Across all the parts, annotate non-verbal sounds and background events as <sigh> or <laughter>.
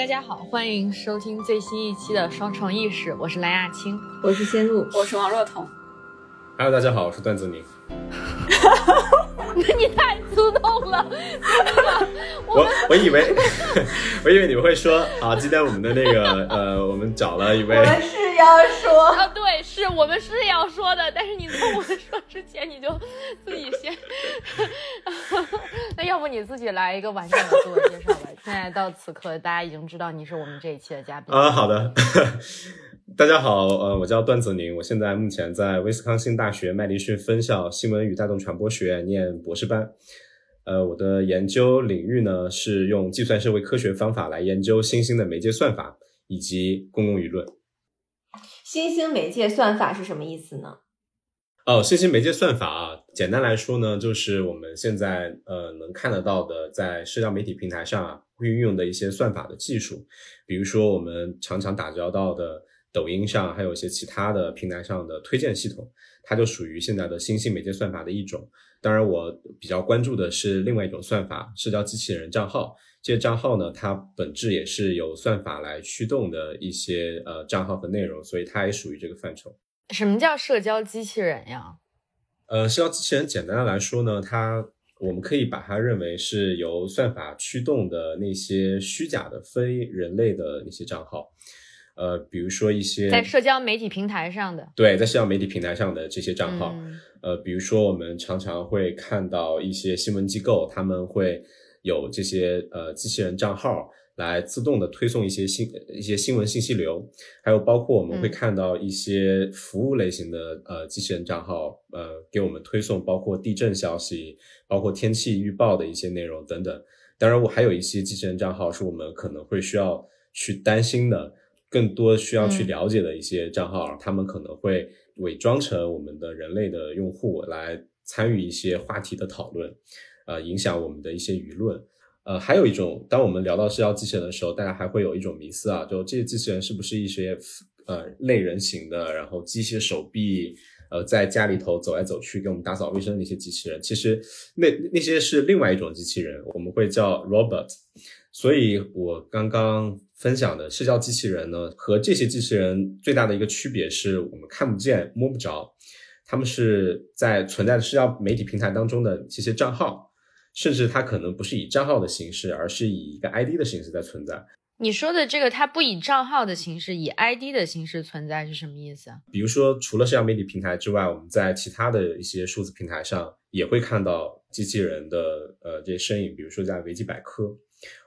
大家好，欢迎收听最新一期的《双重意识》，我是蓝亚青，我是仙露，我是王若彤。Hello，大家好，我是段子宁。<laughs> 那你太激动了，我我以为 <laughs> 我以为你们会说，啊，今天我们的那个呃，我们找了一位，我们是要说啊，对，是我们是要说的，但是你在我们说之前，你就自己先，<laughs> 那要不你自己来一个完整的自我介绍吧？现在到此刻，大家已经知道你是我们这一期的嘉宾啊。好的，<laughs> 大家好，呃，我叫段子宁，我现在目前在威斯康星大学麦迪逊分校新闻与大众传播学院念博士班。呃，我的研究领域呢是用计算社会科学方法来研究新兴的媒介算法以及公共舆论。新兴媒介算法是什么意思呢？哦，新兴媒介算法啊，简单来说呢，就是我们现在呃能看得到的，在社交媒体平台上啊会运用的一些算法的技术，比如说我们常常打交道的抖音上，还有一些其他的平台上的推荐系统，它就属于现在的新兴媒介算法的一种。当然，我比较关注的是另外一种算法——社交机器人账号。这些账号呢，它本质也是由算法来驱动的一些呃账号和内容，所以它也属于这个范畴。什么叫社交机器人呀？呃，社交机器人简单的来说呢，它我们可以把它认为是由算法驱动的那些虚假的非人类的那些账号。呃，比如说一些在社交媒体平台上的，对，在社交媒体平台上的这些账号。呃，比如说我们常常会看到一些新闻机构，他们会有这些呃机器人账号来自动的推送一些新一些新闻信息流，还有包括我们会看到一些服务类型的呃机器人账号，呃给我们推送包括地震消息、包括天气预报的一些内容等等。当然，我还有一些机器人账号是我们可能会需要去担心的，更多需要去了解的一些账号，他们可能会。伪装成我们的人类的用户来参与一些话题的讨论，呃，影响我们的一些舆论。呃，还有一种，当我们聊到社交机器人的时候，大家还会有一种迷思啊，就这些机器人是不是一些呃类人型的，然后机械手臂，呃，在家里头走来走去给我们打扫卫生的那些机器人？其实那那些是另外一种机器人，我们会叫 robot。所以我刚刚。分享的社交机器人呢，和这些机器人最大的一个区别是我们看不见、摸不着，他们是在存在的社交媒体平台当中的这些账号，甚至它可能不是以账号的形式，而是以一个 ID 的形式在存在。你说的这个，它不以账号的形式，以 ID 的形式存在是什么意思啊？比如说，除了社交媒体平台之外，我们在其他的一些数字平台上也会看到机器人的呃这些身影，比如说在维基百科，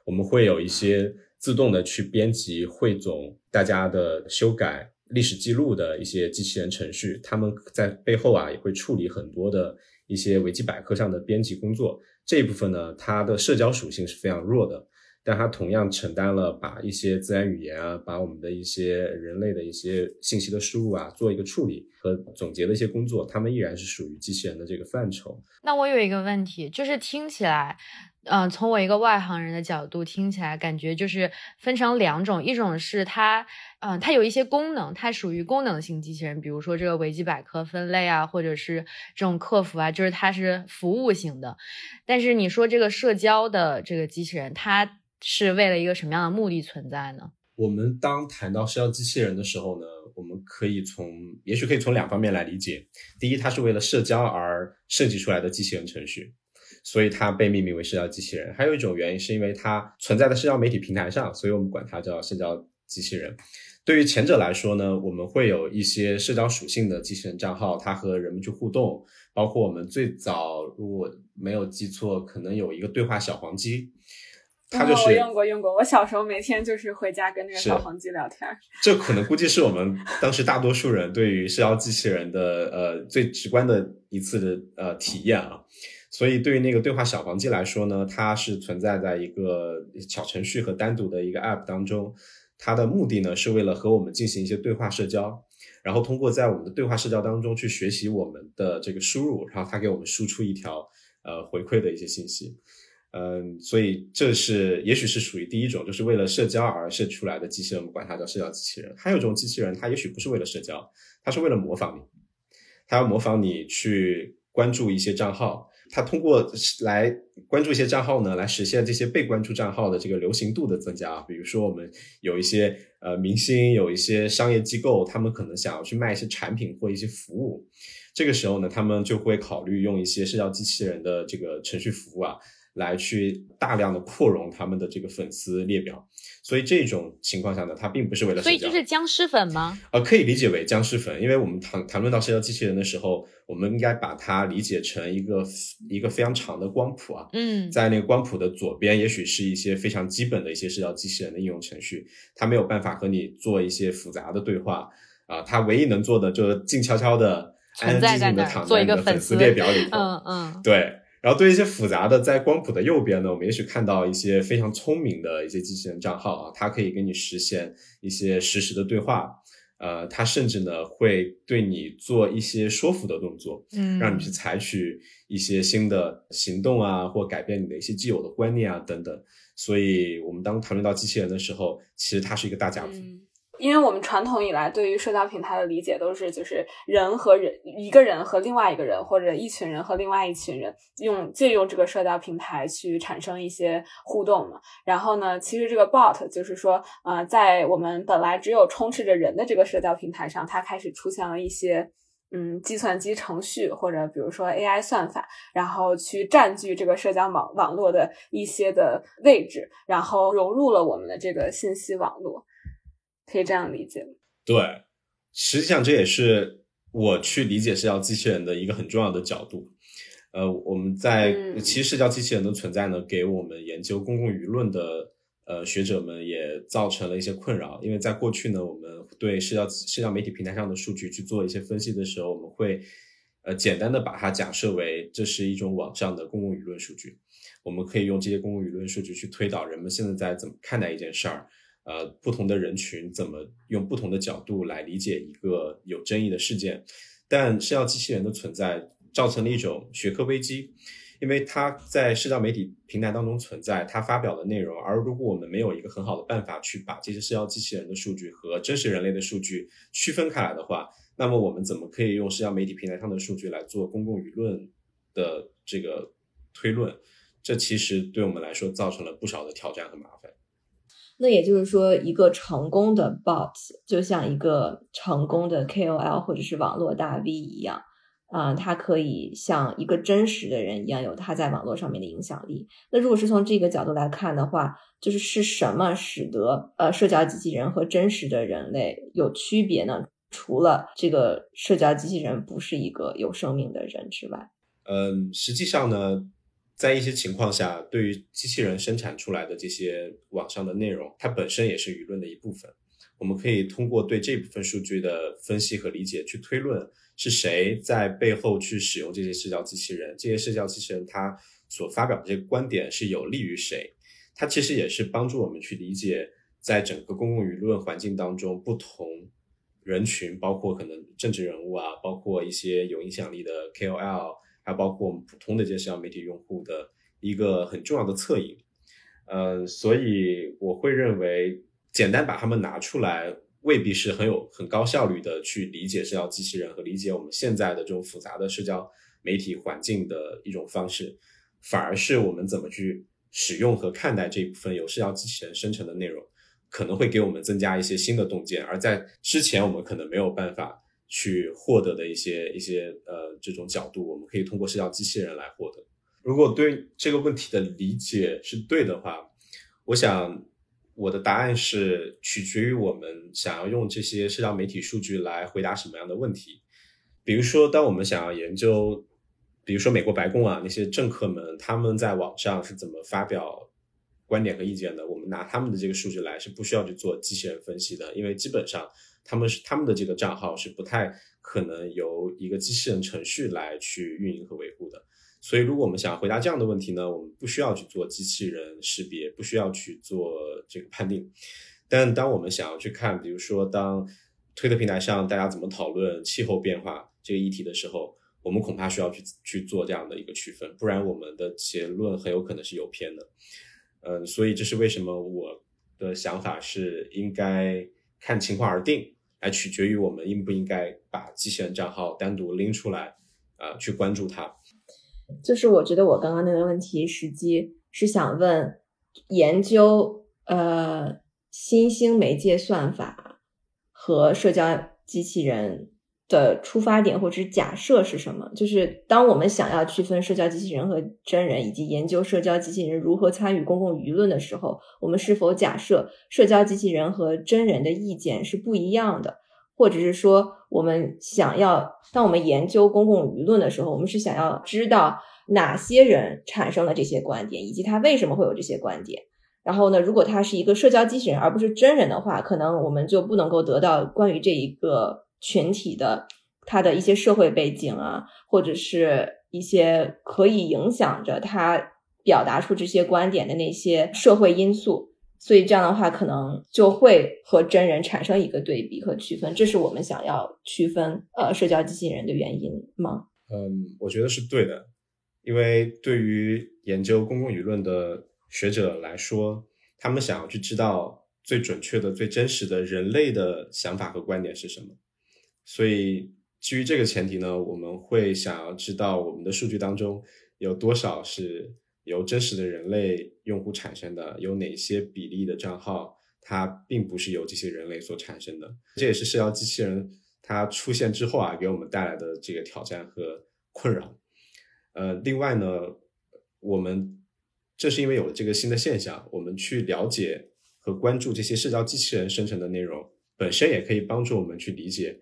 我们会有一些。自动的去编辑、汇总大家的修改历史记录的一些机器人程序，他们在背后啊也会处理很多的一些维基百科上的编辑工作。这一部分呢，它的社交属性是非常弱的，但它同样承担了把一些自然语言啊，把我们的一些人类的一些信息的输入啊，做一个处理和总结的一些工作，它们依然是属于机器人的这个范畴。那我有一个问题，就是听起来。嗯，从我一个外行人的角度听起来，感觉就是分成两种，一种是它，嗯，它有一些功能，它属于功能性机器人，比如说这个维基百科分类啊，或者是这种客服啊，就是它是服务型的。但是你说这个社交的这个机器人，它是为了一个什么样的目的存在呢？我们当谈到社交机器人的时候呢，我们可以从，也许可以从两方面来理解。第一，它是为了社交而设计出来的机器人程序。所以它被命名为社交机器人，还有一种原因是因为它存在的社交媒体平台上，所以我们管它叫社交机器人。对于前者来说呢，我们会有一些社交属性的机器人账号，它和人们去互动，包括我们最早如果没有记错，可能有一个对话小黄鸡，它就是我用过用过，我小时候每天就是回家跟那个小黄鸡聊天。这可能估计是我们当时大多数人对于社交机器人的呃最直观的一次的呃体验啊。所以，对于那个对话小黄鸡来说呢，它是存在在一个小程序和单独的一个 App 当中。它的目的呢，是为了和我们进行一些对话社交，然后通过在我们的对话社交当中去学习我们的这个输入，然后它给我们输出一条呃回馈的一些信息。嗯，所以这是也许是属于第一种，就是为了社交而设出来的机器人，我们管它叫社交机器人。还有一种机器人，它也许不是为了社交，它是为了模仿你，它要模仿你去关注一些账号。他通过来关注一些账号呢，来实现这些被关注账号的这个流行度的增加。比如说，我们有一些呃明星，有一些商业机构，他们可能想要去卖一些产品或一些服务，这个时候呢，他们就会考虑用一些社交机器人的这个程序服务啊。来去大量的扩容他们的这个粉丝列表，所以这种情况下呢，它并不是为了所以就是僵尸粉吗？呃，可以理解为僵尸粉，因为我们谈谈论到社交机器人的时候，我们应该把它理解成一个一个非常长的光谱啊。嗯，在那个光谱的左边，也许是一些非常基本的一些社交机器人的应用程序，它没有办法和你做一些复杂的对话啊，它唯一能做的就是静悄悄的、安安静静的躺在你的粉丝列表里头。嗯嗯，对。然后对一些复杂的，在光谱的右边呢，我们也许看到一些非常聪明的一些机器人账号啊，它可以跟你实现一些实时的对话，呃，它甚至呢会对你做一些说服的动作，嗯，让你去采取一些新的行动啊，或改变你的一些既有的观念啊等等。所以，我们当谈论到机器人的时候，其实它是一个大家族。因为我们传统以来对于社交平台的理解都是，就是人和人，一个人和另外一个人，或者一群人和另外一群人，用借用这个社交平台去产生一些互动嘛。然后呢，其实这个 bot 就是说，呃，在我们本来只有充斥着人的这个社交平台上，它开始出现了一些，嗯，计算机程序或者比如说 AI 算法，然后去占据这个社交网网络的一些的位置，然后融入了我们的这个信息网络。可以这样理解对，实际上这也是我去理解社交机器人的一个很重要的角度。呃，我们在其实社交机器人的存在呢，给我们研究公共舆论的呃学者们也造成了一些困扰。因为在过去呢，我们对社交社交媒体平台上的数据去做一些分析的时候，我们会呃简单的把它假设为这是一种网上的公共舆论数据。我们可以用这些公共舆论数据去推导人们现在在怎么看待一件事儿。呃，不同的人群怎么用不同的角度来理解一个有争议的事件？但社交机器人的存在造成了一种学科危机，因为它在社交媒体平台当中存在，它发表的内容，而如果我们没有一个很好的办法去把这些社交机器人的数据和真实人类的数据区分开来的话，那么我们怎么可以用社交媒体平台上的数据来做公共舆论的这个推论？这其实对我们来说造成了不少的挑战和麻烦。那也就是说，一个成功的 bot 就像一个成功的 KOL 或者是网络大 V 一样，啊，它可以像一个真实的人一样，有他在网络上面的影响力。那如果是从这个角度来看的话，就是是什么使得呃社交机器人和真实的人类有区别呢？除了这个社交机器人不是一个有生命的人之外，嗯，实际上呢。在一些情况下，对于机器人生产出来的这些网上的内容，它本身也是舆论的一部分。我们可以通过对这部分数据的分析和理解，去推论是谁在背后去使用这些社交机器人。这些社交机器人它所发表的这些观点是有利于谁？它其实也是帮助我们去理解，在整个公共舆论环境当中，不同人群，包括可能政治人物啊，包括一些有影响力的 KOL。还包括我们普通的这些社交媒体用户的一个很重要的侧影，呃，所以我会认为，简单把他们拿出来，未必是很有很高效率的去理解社交机器人和理解我们现在的这种复杂的社交媒体环境的一种方式，反而是我们怎么去使用和看待这一部分由社交机器人生成的内容，可能会给我们增加一些新的洞见，而在之前我们可能没有办法。去获得的一些一些呃这种角度，我们可以通过社交机器人来获得。如果对这个问题的理解是对的话，我想我的答案是取决于我们想要用这些社交媒体数据来回答什么样的问题。比如说，当我们想要研究，比如说美国白宫啊那些政客们他们在网上是怎么发表观点和意见的，我们拿他们的这个数据来是不需要去做机器人分析的，因为基本上。他们是他们的这个账号是不太可能由一个机器人程序来去运营和维护的，所以如果我们想回答这样的问题呢，我们不需要去做机器人识别，不需要去做这个判定。但当我们想要去看，比如说当推特平台上大家怎么讨论气候变化这个议题的时候，我们恐怕需要去去做这样的一个区分，不然我们的结论很有可能是有偏的。嗯，所以这是为什么我的想法是应该。看情况而定，还取决于我们应不应该把机器人账号单独拎出来，啊，去关注它。就是我觉得我刚刚那个问题，实际是想问研究呃新兴媒介算法和社交机器人。的出发点或者是假设是什么？就是当我们想要区分社交机器人和真人，以及研究社交机器人如何参与公共舆论的时候，我们是否假设社交机器人和真人的意见是不一样的？或者是说，我们想要当我们研究公共舆论的时候，我们是想要知道哪些人产生了这些观点，以及他为什么会有这些观点？然后呢，如果他是一个社交机器人而不是真人的话，可能我们就不能够得到关于这一个。群体的他的一些社会背景啊，或者是一些可以影响着他表达出这些观点的那些社会因素，所以这样的话可能就会和真人产生一个对比和区分，这是我们想要区分呃社交机器人的原因吗？嗯，我觉得是对的，因为对于研究公共舆论的学者来说，他们想要去知道最准确的、最真实的人类的想法和观点是什么。所以，基于这个前提呢，我们会想要知道我们的数据当中有多少是由真实的人类用户产生的，有哪些比例的账号它并不是由这些人类所产生的。这也是社交机器人它出现之后啊，给我们带来的这个挑战和困扰。呃，另外呢，我们正是因为有了这个新的现象，我们去了解和关注这些社交机器人生成的内容，本身也可以帮助我们去理解。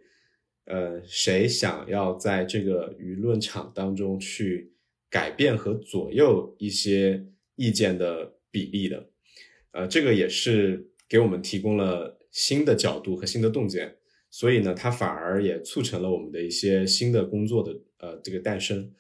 呃，谁想要在这个舆论场当中去改变和左右一些意见的比例的？呃，这个也是给我们提供了新的角度和新的洞见，所以呢，它反而也促成了我们的一些新的工作的呃这个诞生。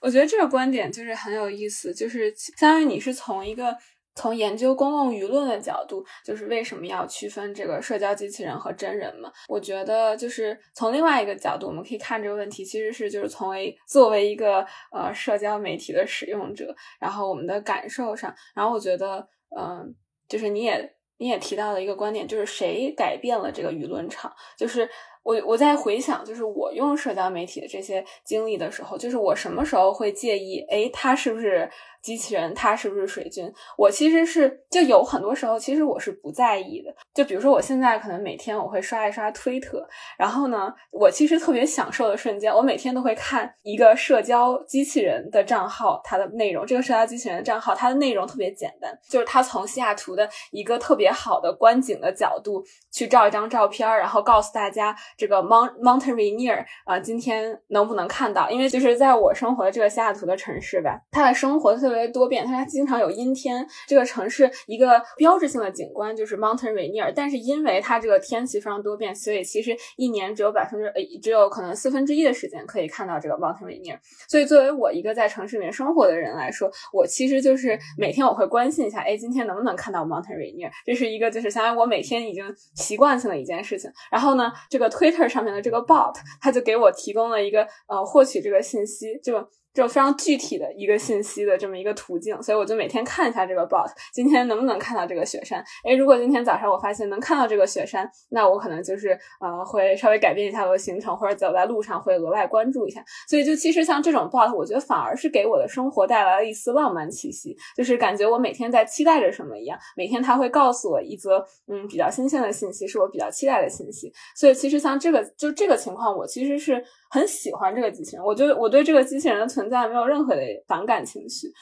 我觉得这个观点就是很有意思，就是相当于你是从一个。从研究公共舆论的角度，就是为什么要区分这个社交机器人和真人嘛？我觉得就是从另外一个角度，我们可以看这个问题，其实是就是从为作为一个呃社交媒体的使用者，然后我们的感受上，然后我觉得，嗯，就是你也你也提到了一个观点，就是谁改变了这个舆论场？就是我我在回想，就是我用社交媒体的这些经历的时候，就是我什么时候会介意？哎，他是不是？机器人他是不是水军？我其实是就有很多时候，其实我是不在意的。就比如说，我现在可能每天我会刷一刷推特，然后呢，我其实特别享受的瞬间，我每天都会看一个社交机器人的账号，它的内容。这个社交机器人的账号，它的内容特别简单，就是它从西雅图的一个特别好的观景的角度去照一张照片，然后告诉大家这个 Mount Mount Rainier 啊，今天能不能看到？因为就是在我生活的这个西雅图的城市吧，它的生活特别。多变，它经常有阴天。这个城市一个标志性的景观就是 Mount Rainier，但是因为它这个天气非常多变，所以其实一年只有百分之呃，只有可能四分之一的时间可以看到这个 Mount Rainier。所以作为我一个在城市里面生活的人来说，我其实就是每天我会关心一下，哎，今天能不能看到 Mount Rainier？这是一个就是相当于我每天已经习惯性的一件事情。然后呢，这个 Twitter 上面的这个 bot，它就给我提供了一个呃获取这个信息就。这非常具体的一个信息的这么一个途径，所以我就每天看一下这个 bot，今天能不能看到这个雪山？诶，如果今天早上我发现能看到这个雪山，那我可能就是呃会稍微改变一下我的行程，或者走在路上会额外关注一下。所以就其实像这种 bot，我觉得反而是给我的生活带来了一丝浪漫气息，就是感觉我每天在期待着什么一样，每天他会告诉我一则嗯比较新鲜的信息，是我比较期待的信息。所以其实像这个就这个情况，我其实是。很喜欢这个机器人，我觉得我对这个机器人的存在没有任何的反感情绪，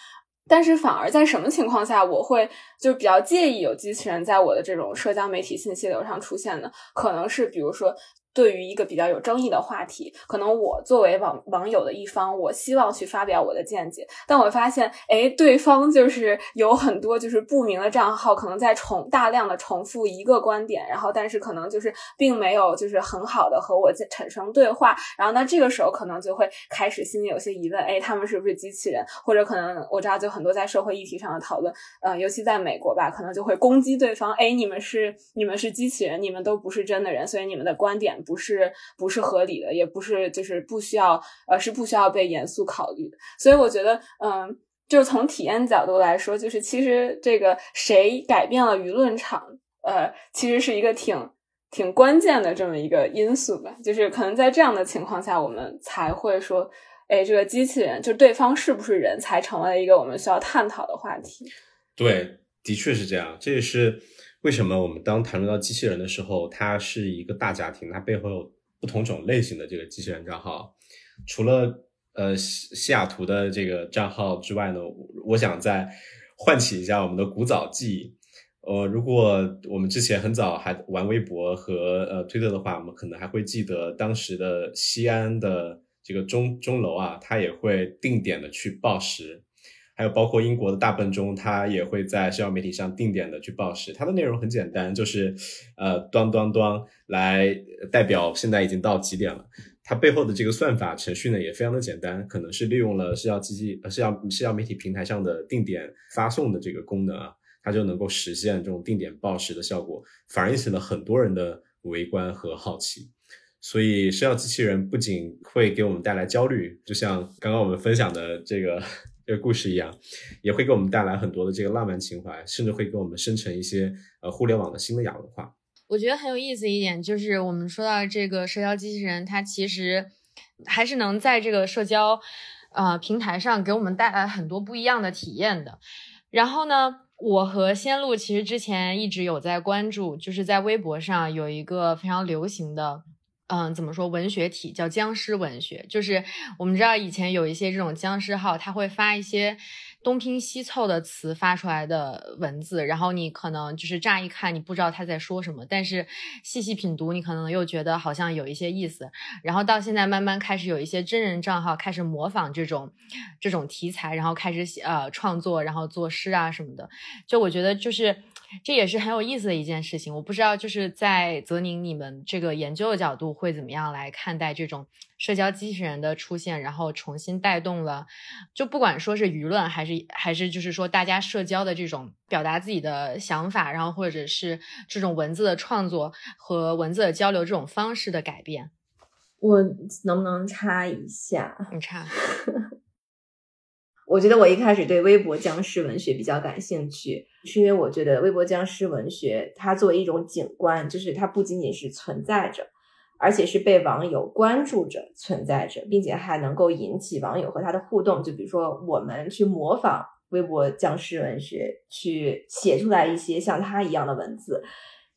但是反而在什么情况下我会就比较介意有机器人在我的这种社交媒体信息流上出现呢？可能是比如说。对于一个比较有争议的话题，可能我作为网网友的一方，我希望去发表我的见解，但我发现，哎，对方就是有很多就是不明的账号，可能在重大量的重复一个观点，然后但是可能就是并没有就是很好的和我产生对话，然后那这个时候可能就会开始心里有些疑问，哎，他们是不是机器人？或者可能我知道就很多在社会议题上的讨论，呃，尤其在美国吧，可能就会攻击对方，哎，你们是你们是机器人，你们都不是真的人，所以你们的观点。不是不是合理的，也不是就是不需要呃是不需要被严肃考虑的。所以我觉得，嗯，就是从体验角度来说，就是其实这个谁改变了舆论场，呃，其实是一个挺挺关键的这么一个因素吧。就是可能在这样的情况下，我们才会说，哎，这个机器人就对方是不是人才成为了一个我们需要探讨的话题。对，的确是这样。这也是为什么我们当谈论到机器人的时候，它是一个大家庭，它背后有不同种类型的这个机器人账号。除了呃西西雅图的这个账号之外呢，我想再唤起一下我们的古早记忆。呃，如果我们之前很早还玩微博和呃推特的话，我们可能还会记得当时的西安的这个钟钟楼啊，它也会定点的去报时，还有包括英国的大笨钟，它也会在社交媒体上定点的去报时。它的内容很简单，就是呃端端端来代表现在已经到几点了。它背后的这个算法程序呢也非常的简单，可能是利用了社交机器呃社交社交媒体平台上的定点发送的这个功能啊。它就能够实现这种定点报时的效果，反而引起了很多人的围观和好奇。所以，社交机器人不仅会给我们带来焦虑，就像刚刚我们分享的这个这个故事一样，也会给我们带来很多的这个浪漫情怀，甚至会给我们生成一些呃互联网的新的亚文化。我觉得很有意思一点就是，我们说到这个社交机器人，它其实还是能在这个社交呃平台上给我们带来很多不一样的体验的。然后呢？我和仙露其实之前一直有在关注，就是在微博上有一个非常流行的，嗯，怎么说文学体叫僵尸文学，就是我们知道以前有一些这种僵尸号，他会发一些。东拼西凑的词发出来的文字，然后你可能就是乍一看你不知道他在说什么，但是细细品读，你可能又觉得好像有一些意思。然后到现在慢慢开始有一些真人账号开始模仿这种这种题材，然后开始写呃创作，然后作诗啊什么的。就我觉得就是。这也是很有意思的一件事情，我不知道就是在泽宁你们这个研究的角度会怎么样来看待这种社交机器人的出现，然后重新带动了，就不管说是舆论还是还是就是说大家社交的这种表达自己的想法，然后或者是这种文字的创作和文字的交流这种方式的改变。我能不能插一下？你插。<laughs> 我觉得我一开始对微博僵尸文学比较感兴趣，是因为我觉得微博僵尸文学它作为一种景观，就是它不仅仅是存在着，而且是被网友关注着存在着，并且还能够引起网友和他的互动。就比如说我们去模仿微博僵尸文学，去写出来一些像他一样的文字，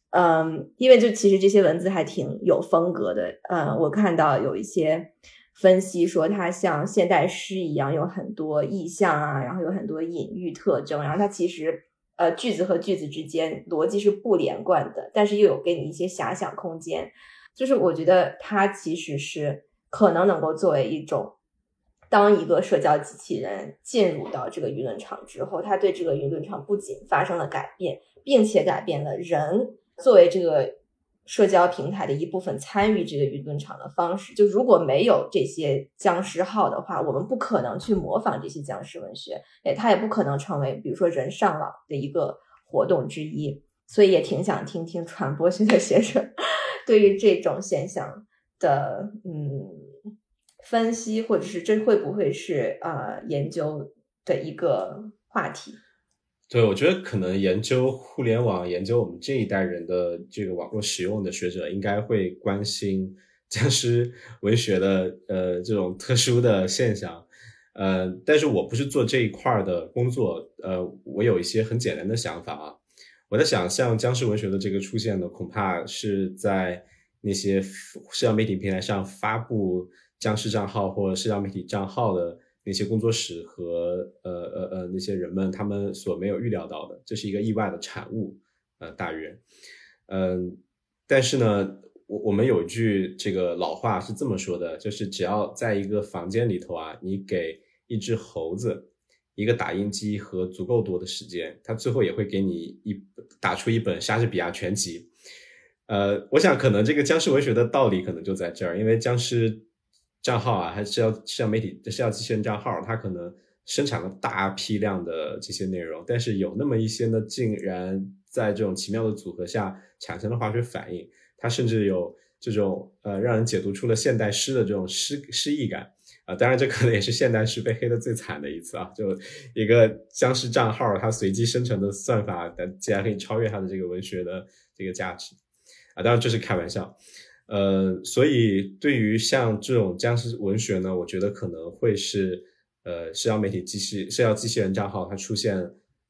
嗯，因为就其实这些文字还挺有风格的，嗯，我看到有一些。分析说，它像现代诗一样，有很多意象啊，然后有很多隐喻特征，然后它其实呃句子和句子之间逻辑是不连贯的，但是又有给你一些遐想空间。就是我觉得它其实是可能能够作为一种，当一个社交机器人进入到这个舆论场之后，它对这个舆论场不仅发生了改变，并且改变了人作为这个。社交平台的一部分参与这个舆论场的方式，就如果没有这些僵尸号的话，我们不可能去模仿这些僵尸文学，哎，它也不可能成为比如说人上网的一个活动之一。所以也挺想听听传播学的学生 <laughs> 对于这种现象的嗯分析，或者是这会不会是啊研究的一个话题。对，我觉得可能研究互联网、研究我们这一代人的这个网络使用的学者，应该会关心 <laughs> 僵尸文学的呃这种特殊的现象，呃，但是我不是做这一块的工作，呃，我有一些很简单的想法啊。我在想，像僵尸文学的这个出现呢，恐怕是在那些社交媒体平台上发布僵尸账号或者社交媒体账号的。那些工作室和呃呃呃那些人们，他们所没有预料到的，这是一个意外的产物，呃，大约，嗯，但是呢，我我们有一句这个老话是这么说的，就是只要在一个房间里头啊，你给一只猴子一个打印机和足够多的时间，它最后也会给你一打出一本莎士比亚全集，呃，我想可能这个僵尸文学的道理可能就在这儿，因为僵尸。账号啊，还是要社交媒体的社交机器人账号，它可能生产了大批量的这些内容，但是有那么一些呢，竟然在这种奇妙的组合下产生了化学反应，它甚至有这种呃让人解读出了现代诗的这种诗诗意感啊！当然，这可能也是现代诗被黑的最惨的一次啊！就一个僵尸账号，它随机生成的算法，竟然可以超越它的这个文学的这个价值啊！当然这是开玩笑。呃，所以对于像这种僵尸文学呢，我觉得可能会是呃社交媒体机器社交机器人账号它出现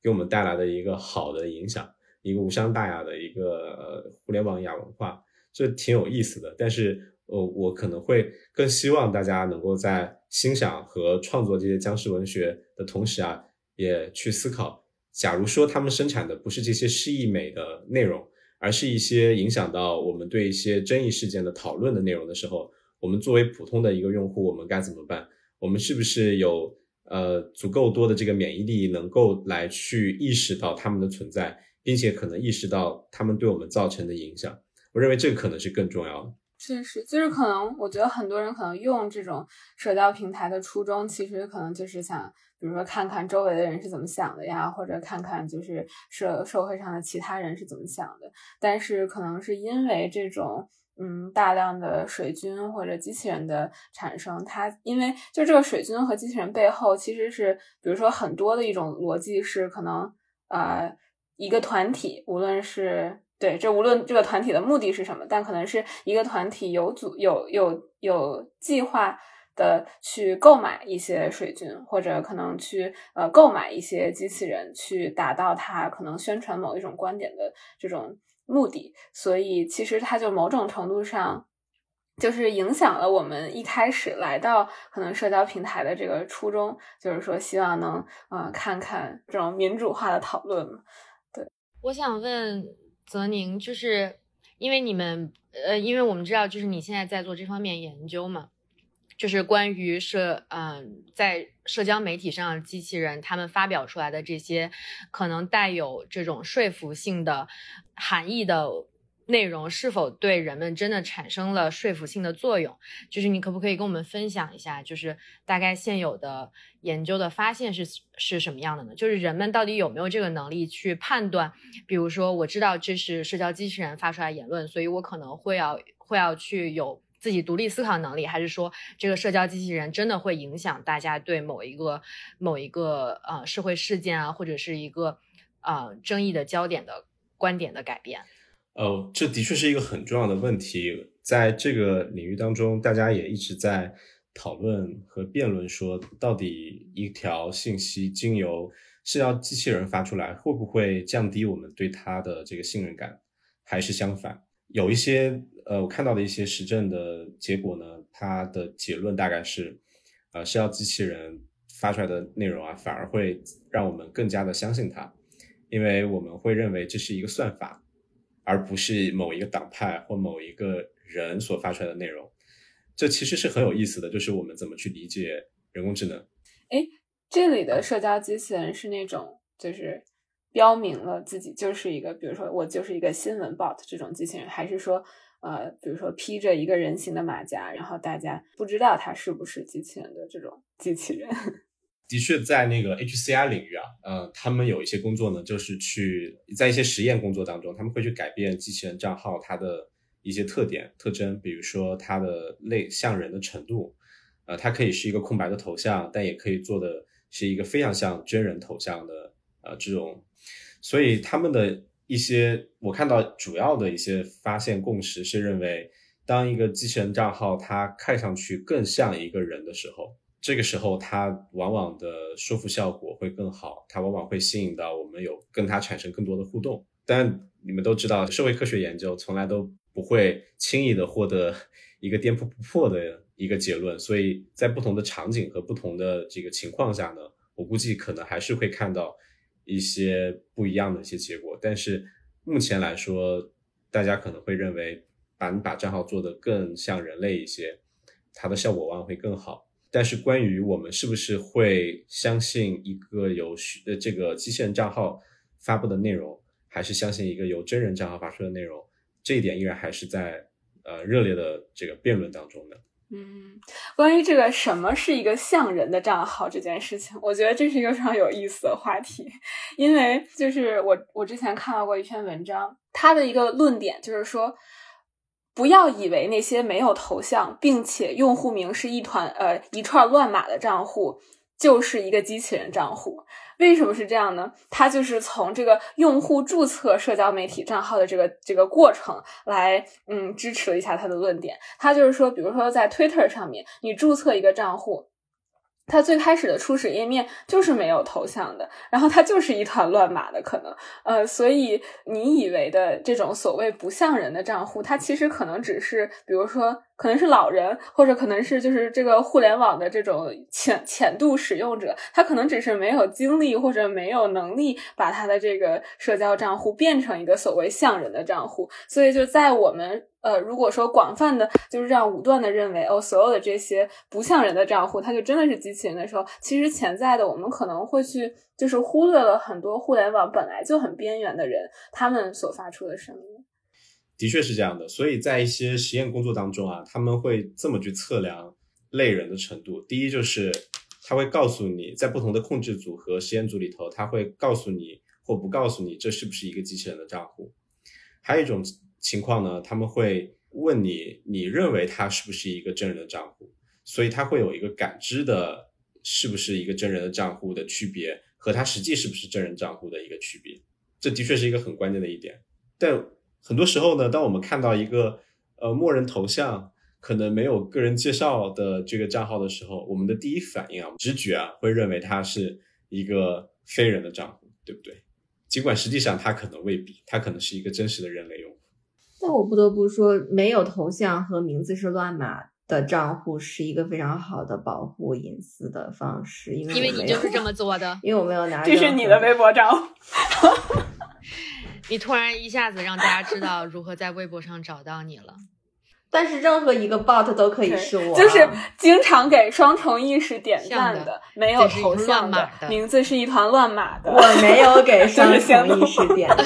给我们带来的一个好的影响，一个无伤大雅的一个呃互联网亚文化，这挺有意思的。但是呃，我可能会更希望大家能够在欣赏和创作这些僵尸文学的同时啊，也去思考，假如说他们生产的不是这些诗意美的内容。而是一些影响到我们对一些争议事件的讨论的内容的时候，我们作为普通的一个用户，我们该怎么办？我们是不是有呃足够多的这个免疫力，能够来去意识到他们的存在，并且可能意识到他们对我们造成的影响？我认为这个可能是更重要的。确实，就是可能我觉得很多人可能用这种社交平台的初衷，其实可能就是想。比如说，看看周围的人是怎么想的呀，或者看看就是社社会上的其他人是怎么想的。但是，可能是因为这种嗯大量的水军或者机器人的产生，它因为就这个水军和机器人背后其实是，比如说很多的一种逻辑是可能呃一个团体，无论是对这无论这个团体的目的是什么，但可能是一个团体有组有有有计划。的去购买一些水军，或者可能去呃购买一些机器人，去达到他可能宣传某一种观点的这种目的。所以其实它就某种程度上就是影响了我们一开始来到可能社交平台的这个初衷，就是说希望能啊看看这种民主化的讨论。对，我想问泽宁，就是因为你们呃，因为我们知道，就是你现在在做这方面研究嘛。就是关于社，嗯，在社交媒体上，机器人他们发表出来的这些可能带有这种说服性的含义的内容，是否对人们真的产生了说服性的作用？就是你可不可以跟我们分享一下，就是大概现有的研究的发现是是什么样的呢？就是人们到底有没有这个能力去判断？比如说，我知道这是社交机器人发出来言论，所以我可能会要会要去有。自己独立思考能力，还是说这个社交机器人真的会影响大家对某一个某一个呃社会事件啊，或者是一个呃争议的焦点的观点的改变？呃，这的确是一个很重要的问题，在这个领域当中，大家也一直在讨论和辩论，说到底一条信息经由社交机器人发出来，会不会降低我们对它的这个信任感，还是相反？有一些呃，我看到的一些实证的结果呢，它的结论大概是，呃，社交机器人发出来的内容啊，反而会让我们更加的相信它，因为我们会认为这是一个算法，而不是某一个党派或某一个人所发出来的内容。这其实是很有意思的，就是我们怎么去理解人工智能。哎，这里的社交机器人是那种就是。标明了自己就是一个，比如说我就是一个新闻 bot 这种机器人，还是说，呃，比如说披着一个人形的马甲，然后大家不知道它是不是机器人的这种机器人。<laughs> 的确，在那个 HCI 领域啊，呃，他们有一些工作呢，就是去在一些实验工作当中，他们会去改变机器人账号它的一些特点特征，比如说它的类像人的程度，呃，它可以是一个空白的头像，但也可以做的是一个非常像真人头像的，呃，这种。所以他们的一些，我看到主要的一些发现共识是认为，当一个机器人账号它看上去更像一个人的时候，这个时候它往往的说服效果会更好，它往往会吸引到我们有跟它产生更多的互动。但你们都知道，社会科学研究从来都不会轻易的获得一个颠扑不破的一个结论，所以在不同的场景和不同的这个情况下呢，我估计可能还是会看到。一些不一样的一些结果，但是目前来说，大家可能会认为把你把账号做得更像人类一些，它的效果往往会更好。但是关于我们是不是会相信一个由呃这个机器人账号发布的内容，还是相信一个由真人账号发出的内容，这一点依然还是在呃热烈的这个辩论当中的。嗯，关于这个什么是一个像人的账号这件事情，我觉得这是一个非常有意思的话题。因为就是我我之前看到过一篇文章，它的一个论点就是说，不要以为那些没有头像并且用户名是一团呃一串乱码的账户就是一个机器人账户。为什么是这样呢？它就是从这个用户注册社交媒体账号的这个这个过程来，嗯，支持了一下他的论点。他就是说，比如说在 Twitter 上面，你注册一个账户。它最开始的初始页面就是没有头像的，然后它就是一团乱码的可能，呃，所以你以为的这种所谓不像人的账户，它其实可能只是，比如说。可能是老人，或者可能是就是这个互联网的这种浅浅度使用者，他可能只是没有精力或者没有能力把他的这个社交账户变成一个所谓像人的账户。所以就在我们呃，如果说广泛的就是这样武断的认为哦，所有的这些不像人的账户，它就真的是机器人的时候，其实潜在的我们可能会去就是忽略了很多互联网本来就很边缘的人他们所发出的声音。的确是这样的，所以在一些实验工作当中啊，他们会这么去测量类人的程度。第一就是他会告诉你，在不同的控制组和实验组里头，他会告诉你或不告诉你这是不是一个机器人的账户。还有一种情况呢，他们会问你，你认为他是不是一个真人的账户？所以他会有一个感知的，是不是一个真人的账户的区别，和他实际是不是真人账户的一个区别。这的确是一个很关键的一点，但。很多时候呢，当我们看到一个呃默认头像，可能没有个人介绍的这个账号的时候，我们的第一反应啊，直觉啊，会认为它是一个非人的账户，对不对？尽管实际上它可能未必，它可能是一个真实的人类用户。但我不得不说，没有头像和名字是乱码的账户是一个非常好的保护隐私的方式，因为因为你就是这么做的，因为我没有拿这是你的微博账户。<laughs> 你突然一下子让大家知道如何在微博上找到你了，<laughs> 但是任何一个 bot 都可以是我，就是经常给双重意识点赞的，没有头像的，名字是一团乱码的。我没有给 <laughs> 双重意识点赞。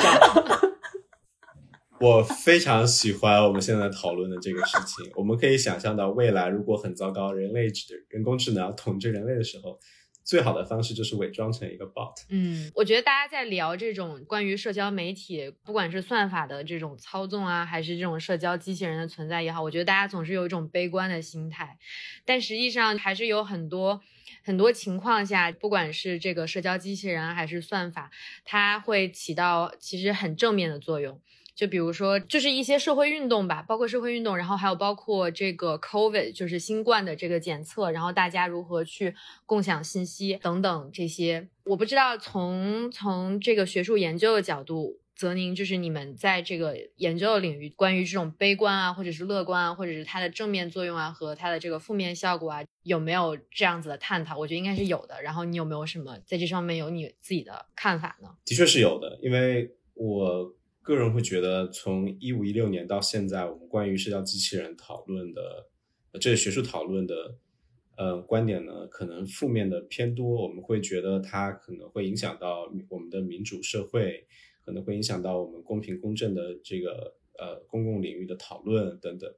我非常喜欢我们现在讨论的这个事情。我们可以想象到未来如果很糟糕，人类人工智能要统治人类的时候。最好的方式就是伪装成一个 bot。嗯，我觉得大家在聊这种关于社交媒体，不管是算法的这种操纵啊，还是这种社交机器人的存在也好，我觉得大家总是有一种悲观的心态。但实际上还是有很多很多情况下，不管是这个社交机器人还是算法，它会起到其实很正面的作用。就比如说，就是一些社会运动吧，包括社会运动，然后还有包括这个 COVID，就是新冠的这个检测，然后大家如何去共享信息等等这些，我不知道从从这个学术研究的角度，泽宁就是你们在这个研究的领域，关于这种悲观啊，或者是乐观啊，或者是它的正面作用啊和它的这个负面效果啊，有没有这样子的探讨？我觉得应该是有的。然后你有没有什么在这上面有你自己的看法呢？的确是有的，因为我。个人会觉得，从一五一六年到现在，我们关于社交机器人讨论的，这个学术讨论的，呃，观点呢，可能负面的偏多。我们会觉得它可能会影响到我们的民主社会，可能会影响到我们公平公正的这个呃公共领域的讨论等等。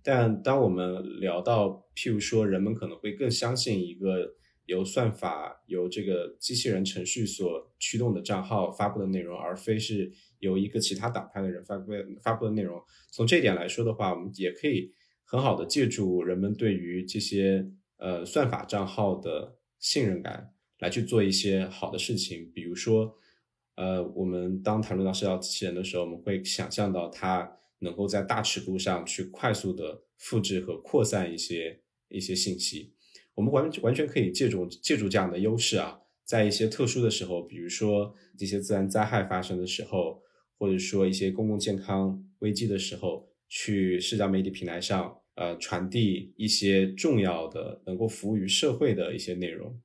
但当我们聊到，譬如说，人们可能会更相信一个由算法、由这个机器人程序所驱动的账号发布的内容，而非是。由一个其他党派的人发布发布的内容，从这一点来说的话，我们也可以很好的借助人们对于这些呃算法账号的信任感来去做一些好的事情。比如说，呃，我们当谈论到社交机器人的时候，我们会想象到它能够在大尺度上去快速的复制和扩散一些一些信息。我们完完全可以借助借助这样的优势啊，在一些特殊的时候，比如说这些自然灾害发生的时候。或者说一些公共健康危机的时候，去社交媒体平台上，呃，传递一些重要的、能够服务于社会的一些内容，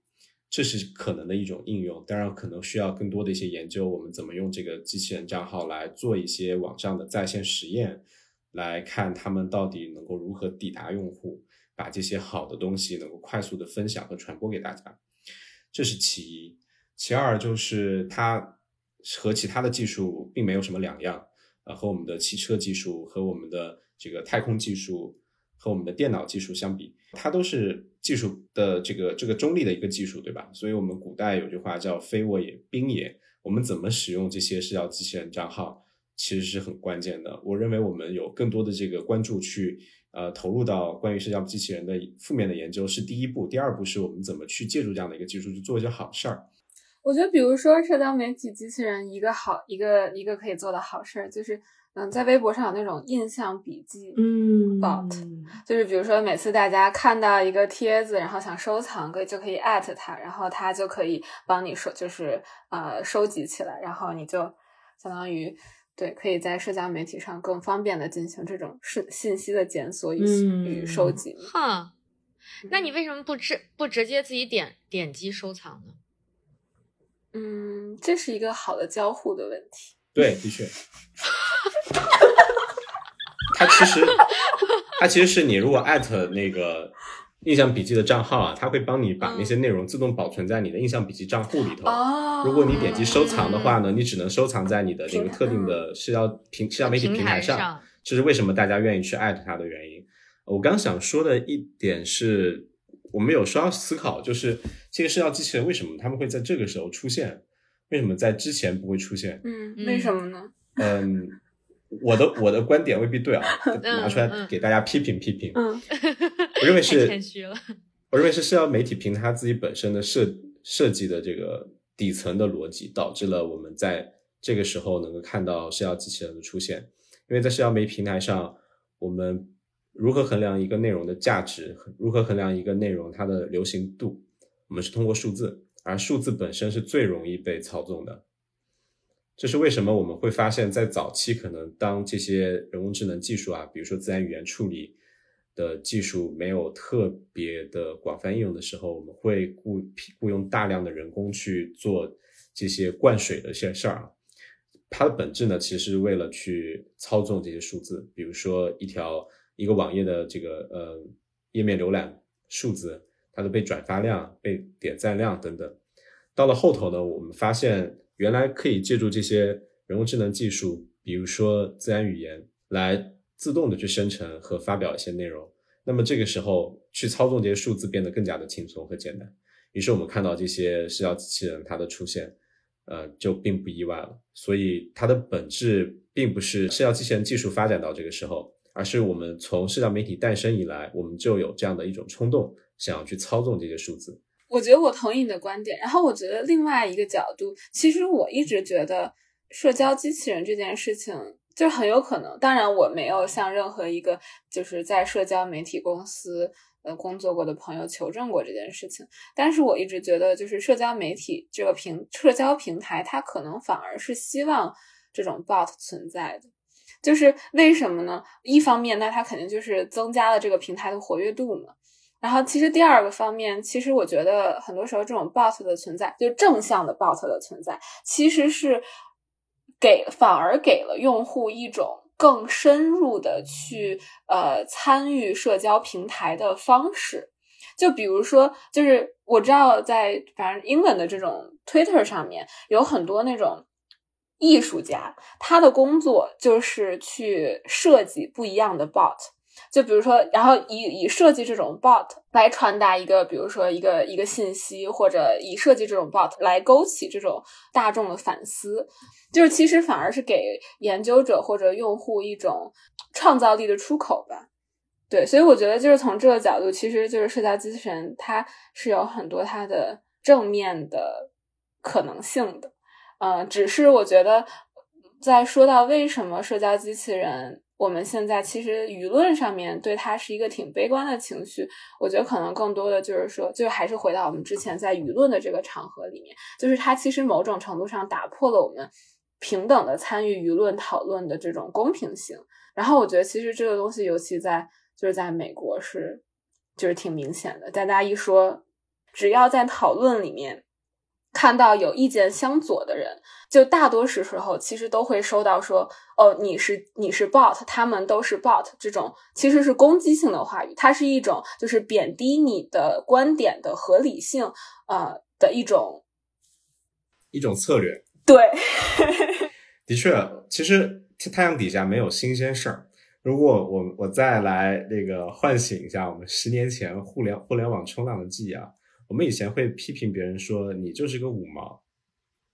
这是可能的一种应用。当然，可能需要更多的一些研究，我们怎么用这个机器人账号来做一些网上的在线实验，来看他们到底能够如何抵达用户，把这些好的东西能够快速的分享和传播给大家。这是其一，其二就是它。和其他的技术并没有什么两样，呃，和我们的汽车技术、和我们的这个太空技术、和我们的电脑技术相比，它都是技术的这个这个中立的一个技术，对吧？所以，我们古代有句话叫“非我也，兵也”。我们怎么使用这些社交机器人账号，其实是很关键的。我认为我们有更多的这个关注去呃投入到关于社交机器人的负面的研究是第一步，第二步是我们怎么去借助这样的一个技术去做一些好事儿。我觉得，比如说社交媒体机器人，一个好一个一个可以做的好事儿，就是嗯，在微博上有那种印象笔记，嗯，bot，就是比如说每次大家看到一个帖子，然后想收藏，可以就可以艾特它，然后它就可以帮你收，就是呃收集起来，然后你就相当于对，可以在社交媒体上更方便的进行这种信信息的检索与与收集。哈，那你为什么不直不直接自己点点击收藏呢？嗯，这是一个好的交互的问题。对，的确，<laughs> 它其实它其实是你如果艾特那个印象笔记的账号啊，它会帮你把那些内容自动保存在你的印象笔记账户里头。哦，如果你点击收藏的话呢，你只能收藏在你的那个特定的社交平社交媒体平台上。这是为什么大家愿意去艾特它的原因。我刚想说的一点是。我们有时候要思考，就是这些社交机器人为什么他们会在这个时候出现？为什么在之前不会出现？嗯，为什么呢？嗯，我的我的观点未必对啊，<laughs> 拿出来给大家批评批评。嗯，我认为是谦虚了。我认为是社交媒体平台自己本身的设设计的这个底层的逻辑，导致了我们在这个时候能够看到社交机器人的出现。因为在社交媒体平台上，我们。如何衡量一个内容的价值？如何衡量一个内容它的流行度？我们是通过数字，而数字本身是最容易被操纵的。这是为什么我们会发现，在早期可能当这些人工智能技术啊，比如说自然语言处理的技术没有特别的广泛应用的时候，我们会雇雇佣大量的人工去做这些灌水的一些事儿啊。它的本质呢，其实是为了去操纵这些数字，比如说一条。一个网页的这个呃页面浏览数字，它的被转发量、被点赞量等等，到了后头呢，我们发现原来可以借助这些人工智能技术，比如说自然语言，来自动的去生成和发表一些内容。那么这个时候去操纵这些数字变得更加的轻松和简单。于是我们看到这些社交机器人它的出现，呃，就并不意外了。所以它的本质并不是社交机器人技术发展到这个时候。而是我们从社交媒体诞生以来，我们就有这样的一种冲动，想要去操纵这些数字。我觉得我同意你的观点。然后我觉得另外一个角度，其实我一直觉得社交机器人这件事情就很有可能。当然，我没有向任何一个就是在社交媒体公司呃工作过的朋友求证过这件事情。但是我一直觉得，就是社交媒体这个平社交平台，它可能反而是希望这种 bot 存在的。就是为什么呢？一方面，那它肯定就是增加了这个平台的活跃度嘛。然后，其实第二个方面，其实我觉得很多时候这种 bot 的存在，就正向的 bot 的存在，其实是给反而给了用户一种更深入的去呃参与社交平台的方式。就比如说，就是我知道在反正英文的这种 Twitter 上面有很多那种。艺术家他的工作就是去设计不一样的 bot，就比如说，然后以以设计这种 bot 来传达一个，比如说一个一个信息，或者以设计这种 bot 来勾起这种大众的反思，就是其实反而是给研究者或者用户一种创造力的出口吧。对，所以我觉得就是从这个角度，其实就是社交机器人它是有很多它的正面的可能性的。嗯，只是我觉得，在说到为什么社交机器人，我们现在其实舆论上面对它是一个挺悲观的情绪。我觉得可能更多的就是说，就还是回到我们之前在舆论的这个场合里面，就是它其实某种程度上打破了我们平等的参与舆论讨论的这种公平性。然后我觉得其实这个东西，尤其在就是在美国是就是挺明显的。大家一说，只要在讨论里面。看到有意见相左的人，就大多数时候其实都会收到说：“哦，你是你是 bot，他们都是 bot。”这种其实是攻击性的话语，它是一种就是贬低你的观点的合理性，呃的一种一种策略。对，<laughs> 的确，其实太阳底下没有新鲜事儿。如果我我再来那个唤醒一下我们十年前互联互联网冲浪的记忆啊。我们以前会批评别人说你就是个五毛，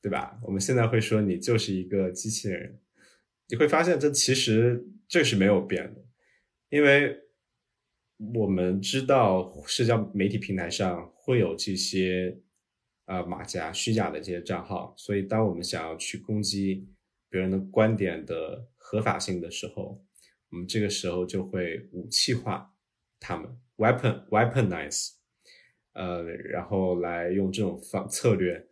对吧？我们现在会说你就是一个机器人。你会发现这其实这是没有变的，因为我们知道社交媒体平台上会有这些呃马甲、虚假的这些账号，所以当我们想要去攻击别人的观点的合法性的时候，我们这个时候就会武器化他们，weapon weaponize，呃，然后来用这种方策略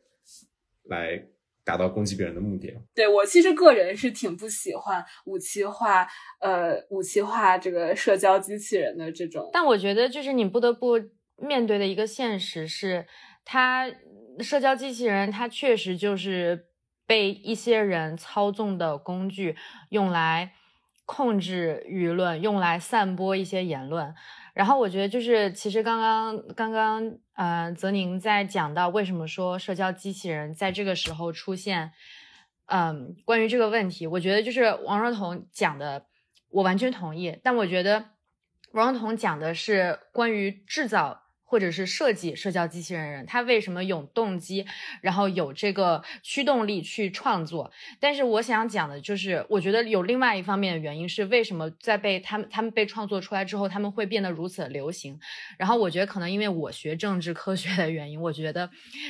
来。达到攻击别人的目的。对我其实个人是挺不喜欢武器化，呃，武器化这个社交机器人的这种。但我觉得，就是你不得不面对的一个现实是，它社交机器人它确实就是被一些人操纵的工具，用来控制舆论，用来散播一些言论。然后我觉得，就是其实刚刚刚刚，呃，泽宁在讲到为什么说社交机器人在这个时候出现，嗯，关于这个问题，我觉得就是王若彤讲的，我完全同意。但我觉得王若彤讲的是关于制造。或者是设计社交机器人人，他为什么有动机，然后有这个驱动力去创作？但是我想讲的就是，我觉得有另外一方面的原因是，为什么在被他们他们被创作出来之后，他们会变得如此流行？然后我觉得可能因为我学政治科学的原因，我觉得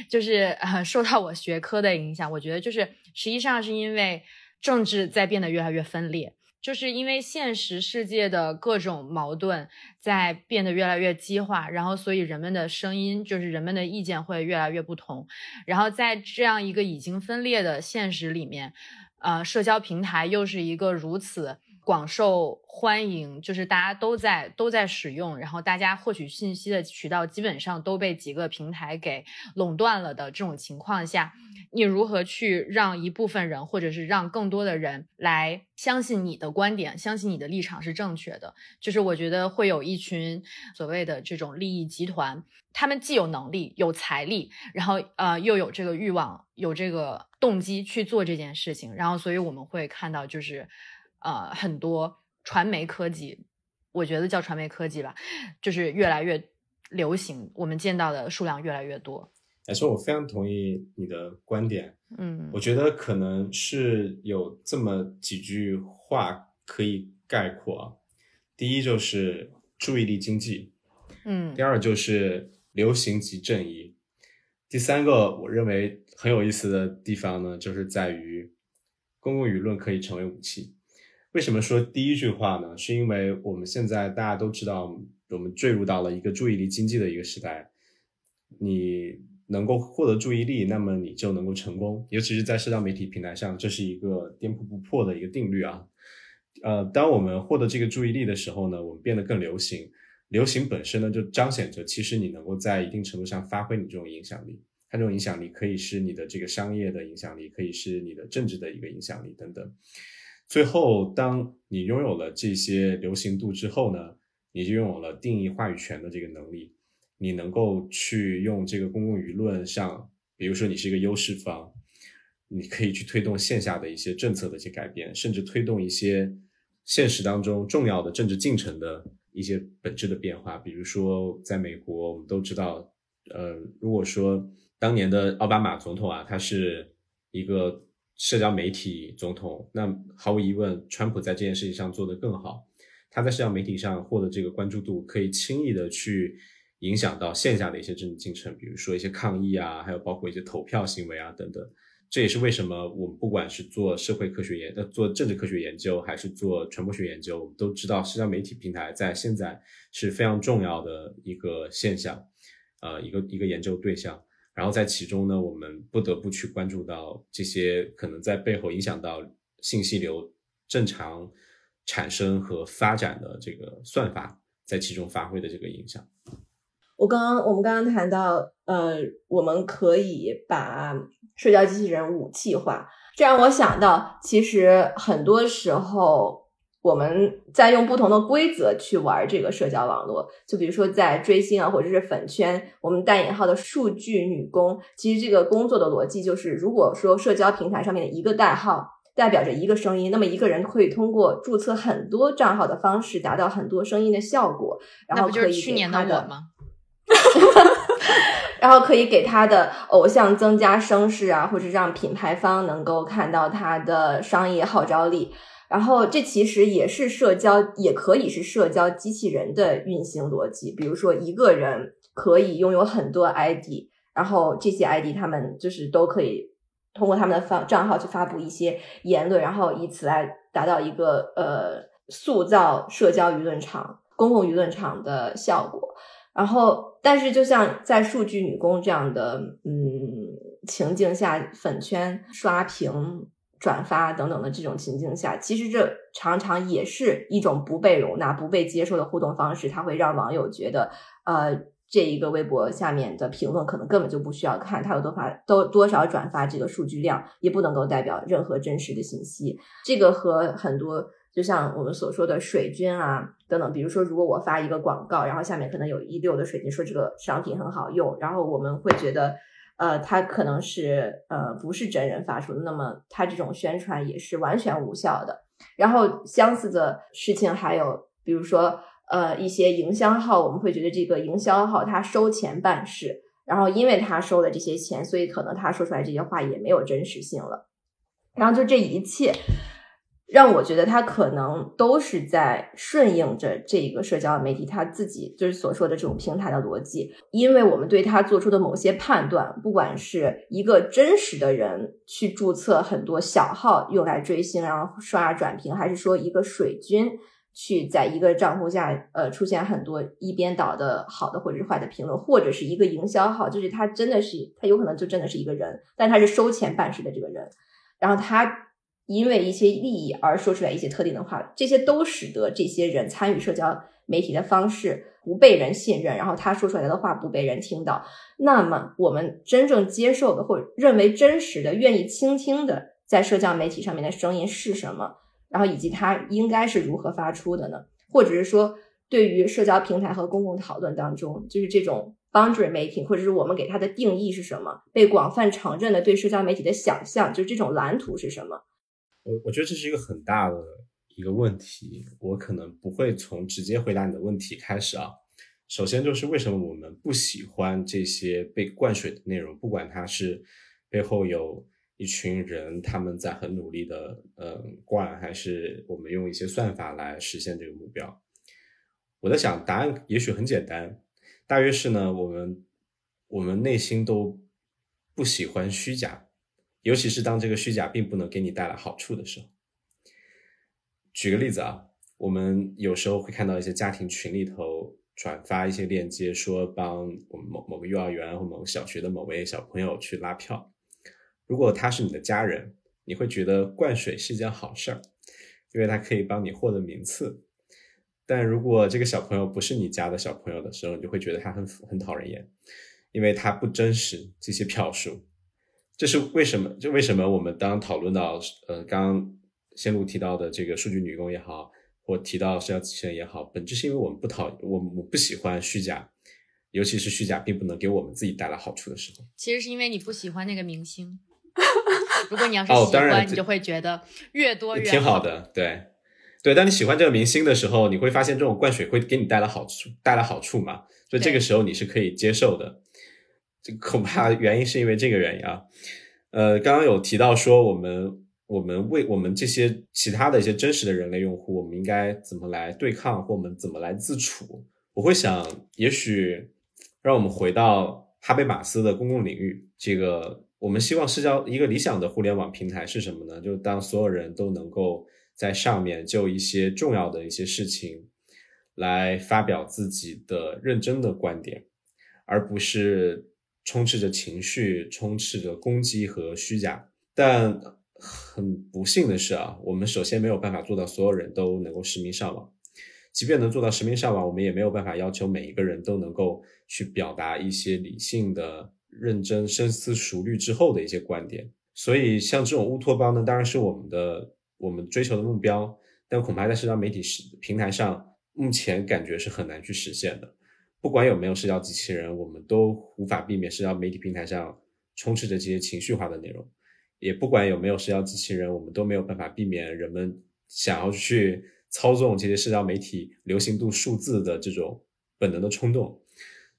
就是呃受到我学科的影响，我觉得就是实际上是因为政治在变得越来越分裂。就是因为现实世界的各种矛盾在变得越来越激化，然后所以人们的声音，就是人们的意见会越来越不同。然后在这样一个已经分裂的现实里面，呃，社交平台又是一个如此广受欢迎，就是大家都在都在使用，然后大家获取信息的渠道基本上都被几个平台给垄断了的这种情况下。你如何去让一部分人，或者是让更多的人来相信你的观点，相信你的立场是正确的？就是我觉得会有一群所谓的这种利益集团，他们既有能力、有财力，然后呃又有这个欲望、有这个动机去做这件事情，然后所以我们会看到，就是呃很多传媒科技，我觉得叫传媒科技吧，就是越来越流行，我们见到的数量越来越多。来说，我非常同意你的观点。嗯，我觉得可能是有这么几句话可以概括：第一就是注意力经济，嗯；第二就是流行即正义；第三个，我认为很有意思的地方呢，就是在于公共舆论可以成为武器。为什么说第一句话呢？是因为我们现在大家都知道，我们坠入到了一个注意力经济的一个时代，你。能够获得注意力，那么你就能够成功。尤其是在社交媒体平台上，这是一个颠扑不破的一个定律啊。呃，当我们获得这个注意力的时候呢，我们变得更流行。流行本身呢，就彰显着其实你能够在一定程度上发挥你这种影响力。它这种影响力可以是你的这个商业的影响力，可以是你的政治的一个影响力等等。最后，当你拥有了这些流行度之后呢，你就拥有了定义话语权的这个能力。你能够去用这个公共舆论上，比如说你是一个优势方，你可以去推动线下的一些政策的一些改变，甚至推动一些现实当中重要的政治进程的一些本质的变化。比如说，在美国，我们都知道，呃，如果说当年的奥巴马总统啊，他是一个社交媒体总统，那毫无疑问，川普在这件事情上做得更好。他在社交媒体上获得这个关注度，可以轻易的去。影响到线下的一些政治进程，比如说一些抗议啊，还有包括一些投票行为啊等等。这也是为什么我们不管是做社会科学研呃做政治科学研究，还是做传播学研究，我们都知道社交媒体平台在现在是非常重要的一个现象，呃，一个一个研究对象。然后在其中呢，我们不得不去关注到这些可能在背后影响到信息流正常产生和发展的这个算法在其中发挥的这个影响。我刚刚我们刚刚谈到，呃，我们可以把社交机器人武器化，这让我想到，其实很多时候我们在用不同的规则去玩这个社交网络，就比如说在追星啊，或者是粉圈，我们带引号的数据女工，其实这个工作的逻辑就是，如果说社交平台上面的一个代号代表着一个声音，那么一个人可以通过注册很多账号的方式达到很多声音的效果，然后可以去年的我吗？<laughs> 然后可以给他的偶像增加声势啊，或者让品牌方能够看到他的商业号召力。然后这其实也是社交，也可以是社交机器人的运行逻辑。比如说，一个人可以拥有很多 ID，然后这些 ID 他们就是都可以通过他们的发账号去发布一些言论，然后以此来达到一个呃塑造社交舆论场、公共舆论场的效果。然后，但是就像在数据女工这样的嗯情境下，粉圈刷屏。转发等等的这种情境下，其实这常常也是一种不被容纳、不被接受的互动方式。它会让网友觉得，呃，这一个微博下面的评论可能根本就不需要看，它有多发都多少转发，这个数据量也不能够代表任何真实的信息。这个和很多就像我们所说的水军啊等等，比如说，如果我发一个广告，然后下面可能有一溜的水军说这个商品很好用，然后我们会觉得。呃，他可能是呃不是真人发出的，那么他这种宣传也是完全无效的。然后相似的事情还有，比如说呃一些营销号，我们会觉得这个营销号他收钱办事，然后因为他收了这些钱，所以可能他说出来这些话也没有真实性了。然后就这一切。让我觉得他可能都是在顺应着这个社交媒体他自己就是所说的这种平台的逻辑，因为我们对他做出的某些判断，不管是一个真实的人去注册很多小号用来追星，然后刷转评，还是说一个水军去在一个账户下呃出现很多一边倒的好的或者是坏的评论，或者是一个营销号，就是他真的是他有可能就真的是一个人，但他是收钱办事的这个人，然后他。因为一些利益而说出来一些特定的话，这些都使得这些人参与社交媒体的方式不被人信任，然后他说出来的话不被人听到。那么，我们真正接受的或认为真实的、愿意倾听的，在社交媒体上面的声音是什么？然后，以及它应该是如何发出的呢？或者是说，对于社交平台和公共讨论当中，就是这种 boundary making，或者是我们给它的定义是什么？被广泛承认的对社交媒体的想象，就是这种蓝图是什么？我我觉得这是一个很大的一个问题，我可能不会从直接回答你的问题开始啊。首先就是为什么我们不喜欢这些被灌水的内容，不管它是背后有一群人他们在很努力的嗯灌，还是我们用一些算法来实现这个目标。我在想，答案也许很简单，大约是呢，我们我们内心都不喜欢虚假。尤其是当这个虚假并不能给你带来好处的时候。举个例子啊，我们有时候会看到一些家庭群里头转发一些链接，说帮我们某某个幼儿园或某个小学的某位小朋友去拉票。如果他是你的家人，你会觉得灌水是一件好事儿，因为他可以帮你获得名次。但如果这个小朋友不是你家的小朋友的时候，你就会觉得他很很讨人厌，因为他不真实这些票数。这是为什么？就为什么我们当讨论到呃，刚刚仙露提到的这个数据女工也好，或提到社交机器人也好，本质是因为我们不讨我我不喜欢虚假，尤其是虚假并不能给我们自己带来好处的时候。其实是因为你不喜欢那个明星。<laughs> 如果你要是喜欢，你就会觉得越多越挺好的。对对，当你喜欢这个明星的时候，你会发现这种灌水会给你带来好处，带来好处嘛？所以这个时候你是可以接受的。这恐怕原因是因为这个原因啊，呃，刚刚有提到说我们我们为我们这些其他的一些真实的人类用户，我们应该怎么来对抗，或我们怎么来自处？我会想，也许让我们回到哈贝马斯的公共领域。这个我们希望社交一个理想的互联网平台是什么呢？就是当所有人都能够在上面就一些重要的一些事情来发表自己的认真的观点，而不是。充斥着情绪，充斥着攻击和虚假，但很不幸的是啊，我们首先没有办法做到所有人都能够实名上网，即便能做到实名上网，我们也没有办法要求每一个人都能够去表达一些理性的、认真、深思熟虑之后的一些观点。所以，像这种乌托邦呢，当然是我们的我们追求的目标，但恐怕在社交媒体平台上，目前感觉是很难去实现的。不管有没有社交机器人，我们都无法避免社交媒体平台上充斥着这些情绪化的内容。也不管有没有社交机器人，我们都没有办法避免人们想要去操纵这些社交媒体流行度数字的这种本能的冲动。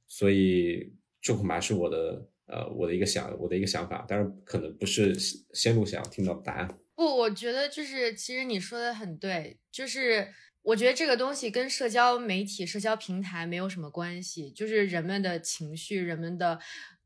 所以，这恐怕是我的呃我的一个想我的一个想法，当然可能不是先路想要听到的答案。不，我觉得就是其实你说的很对，就是我觉得这个东西跟社交媒体、社交平台没有什么关系，就是人们的情绪、人们的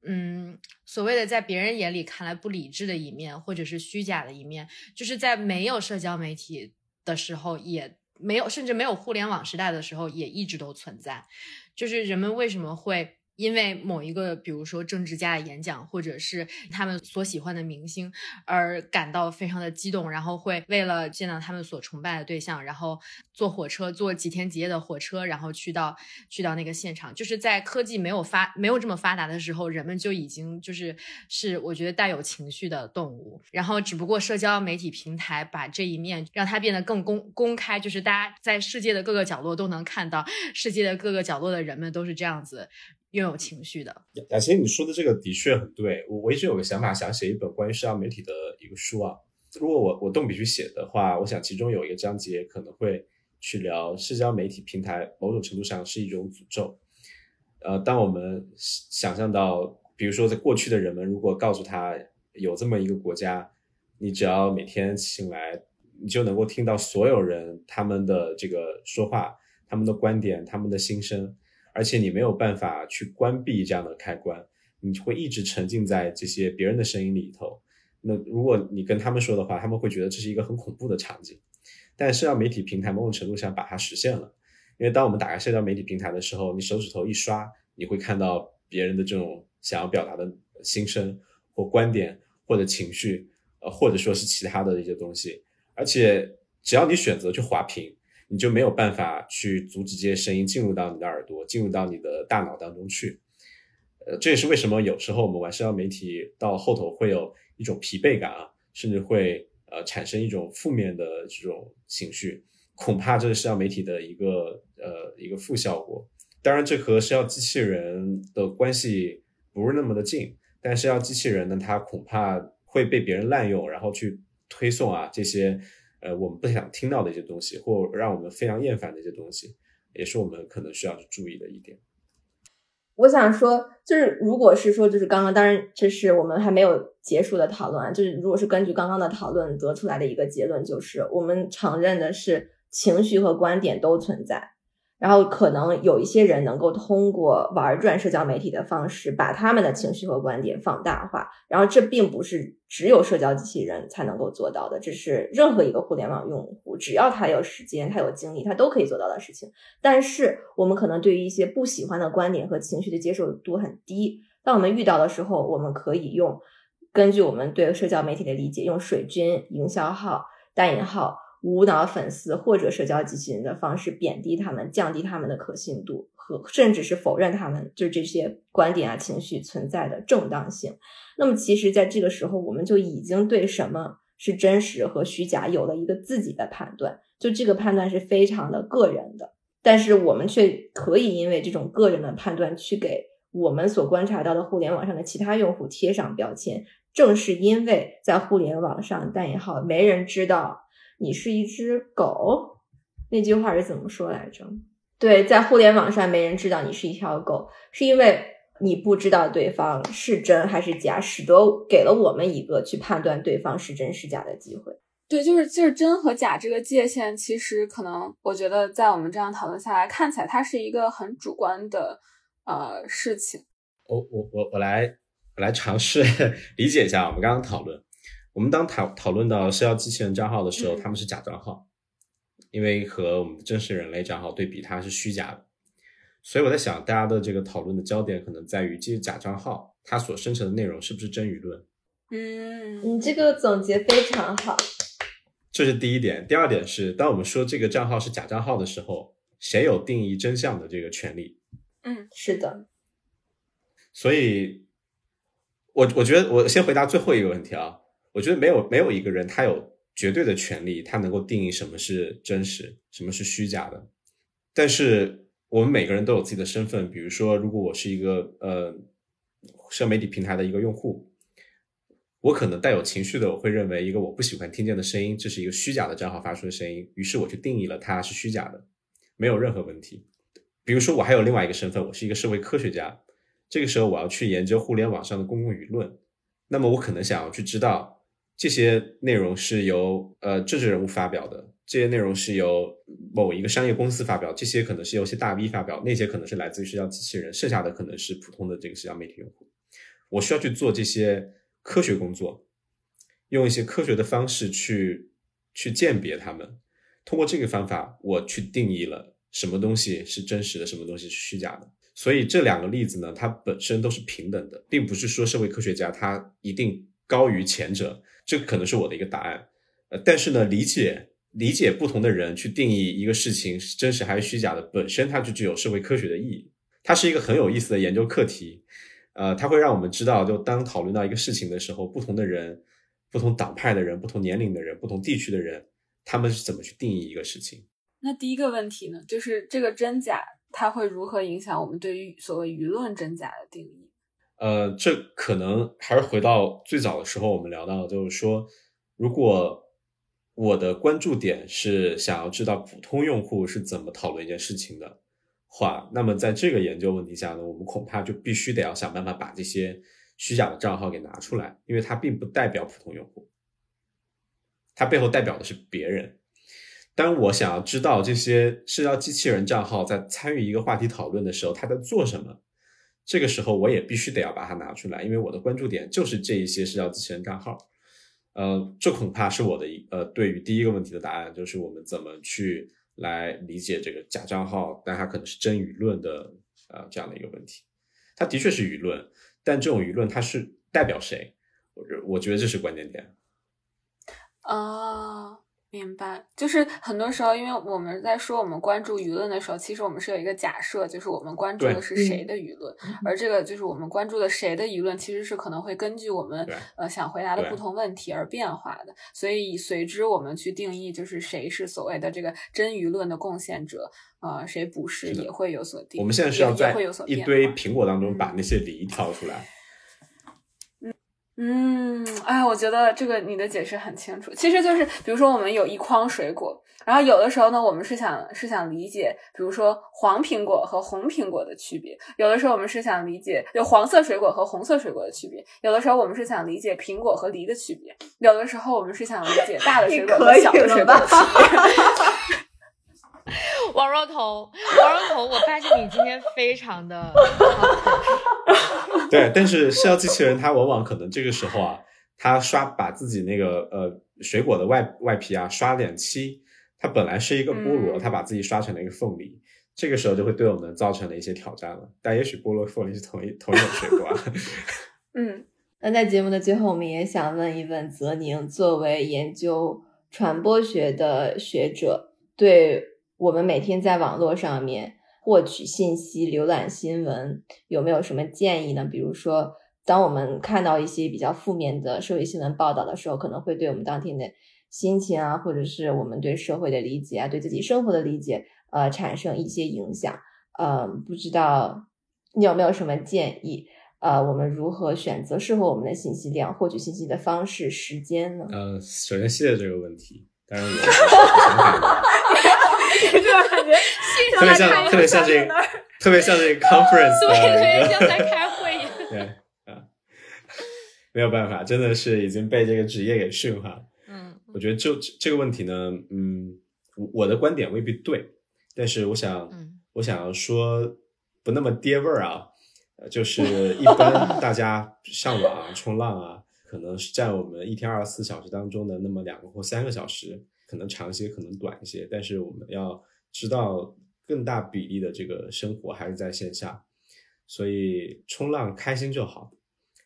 嗯所谓的在别人眼里看来不理智的一面，或者是虚假的一面，就是在没有社交媒体的时候也没有，甚至没有互联网时代的时候也一直都存在，就是人们为什么会。因为某一个，比如说政治家的演讲，或者是他们所喜欢的明星，而感到非常的激动，然后会为了见到他们所崇拜的对象，然后坐火车，坐几天几夜的火车，然后去到去到那个现场。就是在科技没有发没有这么发达的时候，人们就已经就是是我觉得带有情绪的动物。然后只不过社交媒体平台把这一面让它变得更公公开，就是大家在世界的各个角落都能看到，世界的各个角落的人们都是这样子。拥有情绪的雅琴，你说的这个的确很对。我我一直有个想法，想写一本关于社交媒体的一个书啊。如果我我动笔去写的话，我想其中有一个章节可能会去聊社交媒体平台，某种程度上是一种诅咒。呃，当我们想象到，比如说在过去的人们，如果告诉他有这么一个国家，你只要每天醒来，你就能够听到所有人他们的这个说话，他们的观点，他们的心声。而且你没有办法去关闭这样的开关，你会一直沉浸在这些别人的声音里头。那如果你跟他们说的话，他们会觉得这是一个很恐怖的场景。但社交媒体平台某种程度上把它实现了，因为当我们打开社交媒体平台的时候，你手指头一刷，你会看到别人的这种想要表达的心声或观点或者情绪，呃，或者说是其他的一些东西。而且只要你选择去滑屏。你就没有办法去阻止这些声音进入到你的耳朵，进入到你的大脑当中去。呃，这也是为什么有时候我们玩社交媒体到后头会有一种疲惫感啊，甚至会呃产生一种负面的这种情绪。恐怕这是社交媒体的一个呃一个负效果。当然，这和社交机器人的关系不是那么的近，但社交机器人呢，它恐怕会被别人滥用，然后去推送啊这些。呃，我们不想听到的一些东西，或让我们非常厌烦的一些东西，也是我们可能需要去注意的一点。我想说，就是如果是说，就是刚刚，当然这是我们还没有结束的讨论啊。就是如果是根据刚刚的讨论得出来的一个结论，就是我们承认的是情绪和观点都存在。然后可能有一些人能够通过玩转社交媒体的方式，把他们的情绪和观点放大化。然后这并不是只有社交机器人才能够做到的，这是任何一个互联网用户，只要他有时间、他有精力，他都可以做到的事情。但是我们可能对于一些不喜欢的观点和情绪的接受度很低。当我们遇到的时候，我们可以用根据我们对社交媒体的理解，用水军、营销号、大引号。无脑粉丝或者社交机器人的方式贬低他们，降低他们的可信度，和甚至是否认他们就是这些观点啊、情绪存在的正当性。那么，其实，在这个时候，我们就已经对什么是真实和虚假有了一个自己的判断。就这个判断是非常的个人的，但是我们却可以因为这种个人的判断去给我们所观察到的互联网上的其他用户贴上标签。正是因为在互联网上，但也好，没人知道。你是一只狗，那句话是怎么说来着？对，在互联网上没人知道你是一条狗，是因为你不知道对方是真还是假，使得给了我们一个去判断对方是真是假的机会。对，就是就是真和假这个界限，其实可能我觉得在我们这样讨论下来，看起来它是一个很主观的呃事情。我我我我来我来尝试 <laughs> 理解一下我们刚刚讨论。我们当讨讨论到社交机器人账号的时候，他们是假账号，因为和我们真实人类账号对比，它是虚假的。所以我在想，大家的这个讨论的焦点可能在于这些假账号，它所生成的内容是不是真舆论？嗯，你这个总结非常好。这是第一点。第二点是，当我们说这个账号是假账号的时候，谁有定义真相的这个权利？嗯，是的。所以，我我觉得我先回答最后一个问题啊。我觉得没有没有一个人他有绝对的权利，他能够定义什么是真实，什么是虚假的。但是我们每个人都有自己的身份，比如说，如果我是一个呃社交媒体平台的一个用户，我可能带有情绪的，我会认为一个我不喜欢听见的声音，这是一个虚假的账号发出的声音，于是我就定义了它是虚假的，没有任何问题。比如说，我还有另外一个身份，我是一个社会科学家，这个时候我要去研究互联网上的公共舆论，那么我可能想要去知道。这些内容是由呃政治人物发表的，这些内容是由某一个商业公司发表，这些可能是由一些大 V 发表，那些可能是来自于社交机器人，剩下的可能是普通的这个社交媒体用户。我需要去做这些科学工作，用一些科学的方式去去鉴别他们。通过这个方法，我去定义了什么东西是真实的，什么东西是虚假的。所以这两个例子呢，它本身都是平等的，并不是说社会科学家他一定高于前者。这可能是我的一个答案。呃，但是呢，理解理解不同的人去定义一个事情是真实还是虚假的，本身它就具有社会科学的意义。它是一个很有意思的研究课题。呃，它会让我们知道，就当讨论到一个事情的时候，不同的人、不同党派的人、不同年龄的人、不同地区的人。他们是怎么去定义一个事情？那第一个问题呢，就是这个真假，它会如何影响我们对于所谓舆论真假的定义？呃，这可能还是回到最早的时候，我们聊到，就是说，如果我的关注点是想要知道普通用户是怎么讨论一件事情的话，那么在这个研究问题下呢，我们恐怕就必须得要想办法把这些虚假的账号给拿出来，因为它并不代表普通用户。它背后代表的是别人。当我想要知道这些社交机器人账号在参与一个话题讨论的时候，他在做什么，这个时候我也必须得要把它拿出来，因为我的关注点就是这一些社交机器人账号。呃，这恐怕是我的一呃，对于第一个问题的答案，就是我们怎么去来理解这个假账号，但它可能是真舆论的呃这样的一个问题。它的确是舆论，但这种舆论它是代表谁？我我觉得这是关键点。啊，明白。就是很多时候，因为我们在说我们关注舆论的时候，其实我们是有一个假设，就是我们关注的是谁的舆论，而这个就是我们关注的谁的舆论，其实是可能会根据我们呃想回答的不同问题而变化的。所以随之我们去定义，就是谁是所谓的这个真舆论的贡献者，呃，谁不是也会有所定。我们现在是要在一堆苹果当中把那些梨挑出来。嗯，哎，我觉得这个你的解释很清楚。其实就是，比如说我们有一筐水果，然后有的时候呢，我们是想是想理解，比如说黄苹果和红苹果的区别；有的时候我们是想理解，有黄色水果和红色水果的区别；有的时候我们是想理解苹果和梨的区别；有的时候我们是想理解大的水果和小的水果的区别。<laughs> 王若彤，王若彤，我发现你今天非常的，<laughs> 对，但是社交机器人它往往可能这个时候啊，它刷把自己那个呃水果的外外皮啊刷点漆，它本来是一个菠萝，它把自己刷成了一个凤梨，这个时候就会对我们造成了一些挑战了。但也许菠萝凤梨是同一同一种水果。<laughs> 嗯，那在节目的最后，我们也想问一问泽宁，作为研究传播学的学者，对。我们每天在网络上面获取信息、浏览新闻，有没有什么建议呢？比如说，当我们看到一些比较负面的社会新闻报道的时候，可能会对我们当天的心情啊，或者是我们对社会的理解啊，对自己生活的理解，呃，产生一些影响。呃，不知道你有没有什么建议？呃，我们如何选择适合我们的信息量、获取信息的方式、时间呢？呃，首先谢谢这个问题，当然我。这种感觉，特别像，特别像这个，<laughs> 特别像这个 conference，对，特别像在 <laughs> 开会一样。对啊，没有办法，真的是已经被这个职业给驯化了。嗯，我觉得就这个问题呢，嗯，我的观点未必对，但是我想，我想要说不那么跌味儿啊，就是 <laughs> 一般大家上网冲浪啊，可能是占我们一天二十四小时当中的那么两个或三个小时。可能长一些，可能短一些，但是我们要知道，更大比例的这个生活还是在线下，所以冲浪开心就好。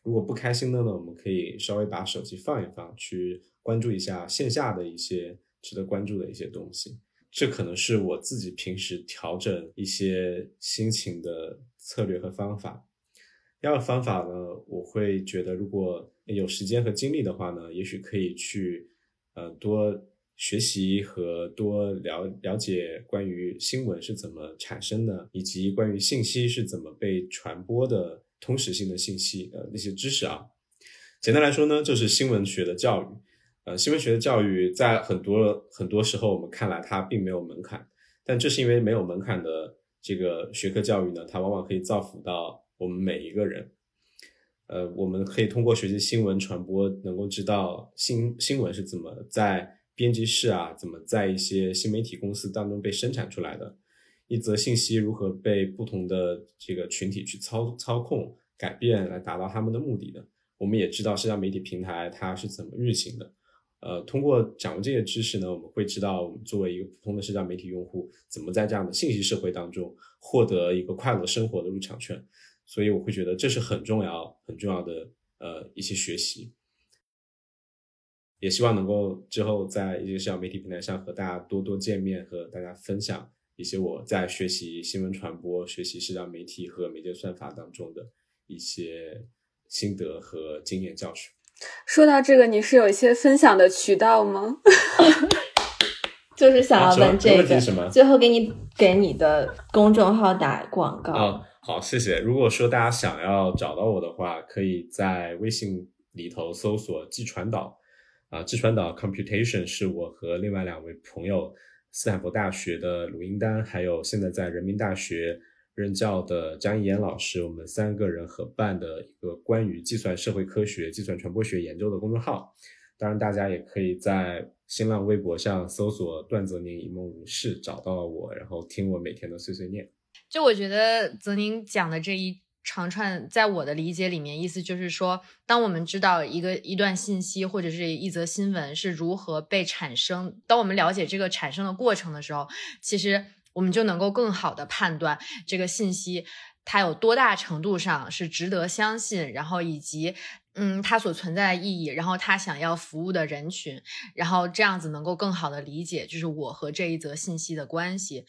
如果不开心的呢，我们可以稍微把手机放一放，去关注一下线下的一些值得关注的一些东西。这可能是我自己平时调整一些心情的策略和方法。第二个方法呢，我会觉得，如果有时间和精力的话呢，也许可以去，呃，多。学习和多了了解关于新闻是怎么产生的，以及关于信息是怎么被传播的通识性的信息呃那些知识啊。简单来说呢，就是新闻学的教育。呃，新闻学的教育在很多很多时候我们看来它并没有门槛，但这是因为没有门槛的这个学科教育呢，它往往可以造福到我们每一个人。呃，我们可以通过学习新闻传播，能够知道新新闻是怎么在编辑室啊，怎么在一些新媒体公司当中被生产出来的，一则信息如何被不同的这个群体去操操控、改变来达到他们的目的的。我们也知道社交媒体平台它是怎么运行的。呃，通过掌握这些知识呢，我们会知道我们作为一个普通的社交媒体用户，怎么在这样的信息社会当中获得一个快乐生活的入场券。所以我会觉得这是很重要、很重要的呃一些学习。也希望能够之后在一些社交媒体平台上和大家多多见面，和大家分享一些我在学习新闻传播、学习社交媒体和媒介算法当中的一些心得和经验教训。说到这个，你是有一些分享的渠道吗？<laughs> 就是想要问这个，什么？最后给你给你的公众号打广告啊。好，谢谢。如果说大家想要找到我的话，可以在微信里头搜索“季传导”啊，“季传岛 Computation” 是我和另外两位朋友，斯坦福大学的鲁英丹，还有现在在人民大学。任教的张一岩老师，我们三个人合办的一个关于计算社会科学、计算传播学研究的公众号。当然，大家也可以在新浪微博上搜索“段泽宁一梦如是”找到我，然后听我每天的碎碎念。就我觉得泽宁讲的这一长串，在我的理解里面，意思就是说，当我们知道一个一段信息或者是一则新闻是如何被产生，当我们了解这个产生的过程的时候，其实。我们就能够更好的判断这个信息它有多大程度上是值得相信，然后以及嗯它所存在的意义，然后它想要服务的人群，然后这样子能够更好的理解就是我和这一则信息的关系，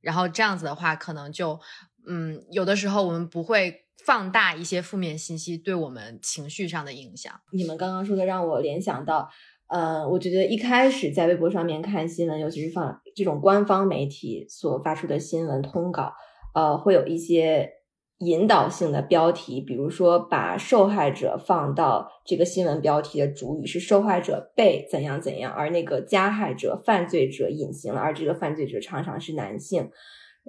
然后这样子的话可能就嗯有的时候我们不会放大一些负面信息对我们情绪上的影响。你们刚刚说的让我联想到。呃，我觉得一开始在微博上面看新闻，尤其是放这种官方媒体所发出的新闻通稿，呃，会有一些引导性的标题，比如说把受害者放到这个新闻标题的主语是受害者被怎样怎样，而那个加害者、犯罪者隐形了，而这个犯罪者常常是男性，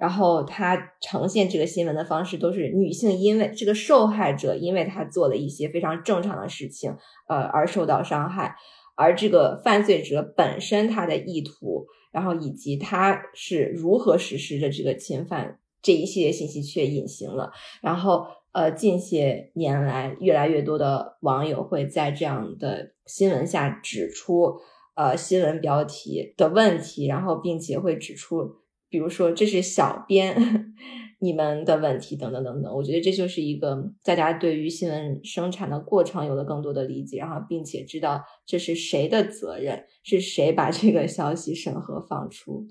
然后他呈现这个新闻的方式都是女性，因为这个受害者因为他做了一些非常正常的事情，呃，而受到伤害。而这个犯罪者本身他的意图，然后以及他是如何实施的这个侵犯，这一系列信息却隐形了。然后，呃，近些年来，越来越多的网友会在这样的新闻下指出，呃，新闻标题的问题，然后并且会指出，比如说这是小编。<laughs> 你们的问题等等等等，我觉得这就是一个大家对于新闻生产的过程有了更多的理解，然后并且知道这是谁的责任，是谁把这个消息审核放出。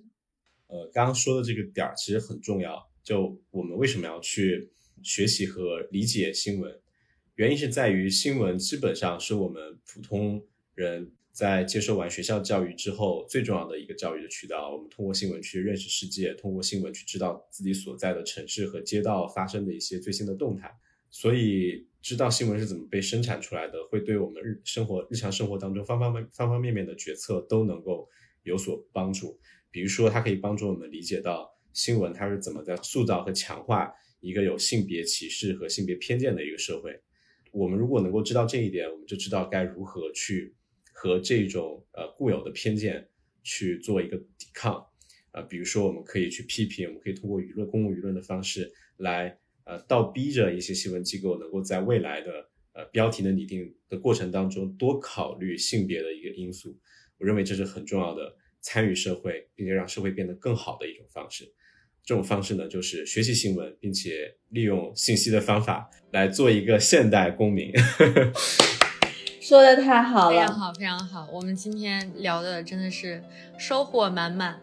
呃，刚刚说的这个点儿其实很重要，就我们为什么要去学习和理解新闻，原因是在于新闻基本上是我们普通人。在接受完学校教育之后，最重要的一个教育的渠道，我们通过新闻去认识世界，通过新闻去知道自己所在的城市和街道发生的一些最新的动态。所以，知道新闻是怎么被生产出来的，会对我们日生活、日常生活当中方方面方方面面的决策都能够有所帮助。比如说，它可以帮助我们理解到新闻它是怎么在塑造和强化一个有性别歧视和性别偏见的一个社会。我们如果能够知道这一点，我们就知道该如何去。和这种呃固有的偏见去做一个抵抗，啊，比如说我们可以去批评，我们可以通过舆论、公共舆论的方式来呃倒逼着一些新闻机构能够在未来的呃标题的拟定的过程当中多考虑性别的一个因素。我认为这是很重要的参与社会，并且让社会变得更好的一种方式。这种方式呢，就是学习新闻，并且利用信息的方法来做一个现代公民。<laughs> 说的太好了，非常好，非常好。我们今天聊的真的是收获满满，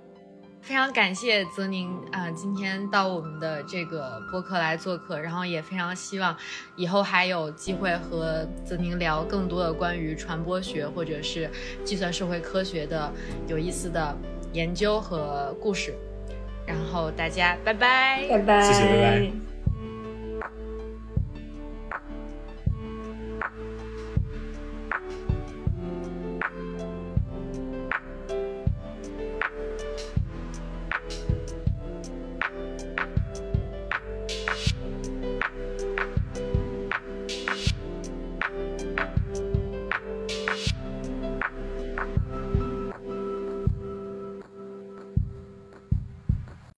非常感谢泽宁啊，今天到我们的这个播客来做客，然后也非常希望以后还有机会和泽宁聊更多的关于传播学或者是计算社会科学的有意思的研究和故事。然后大家拜拜，拜拜，谢谢，拜拜。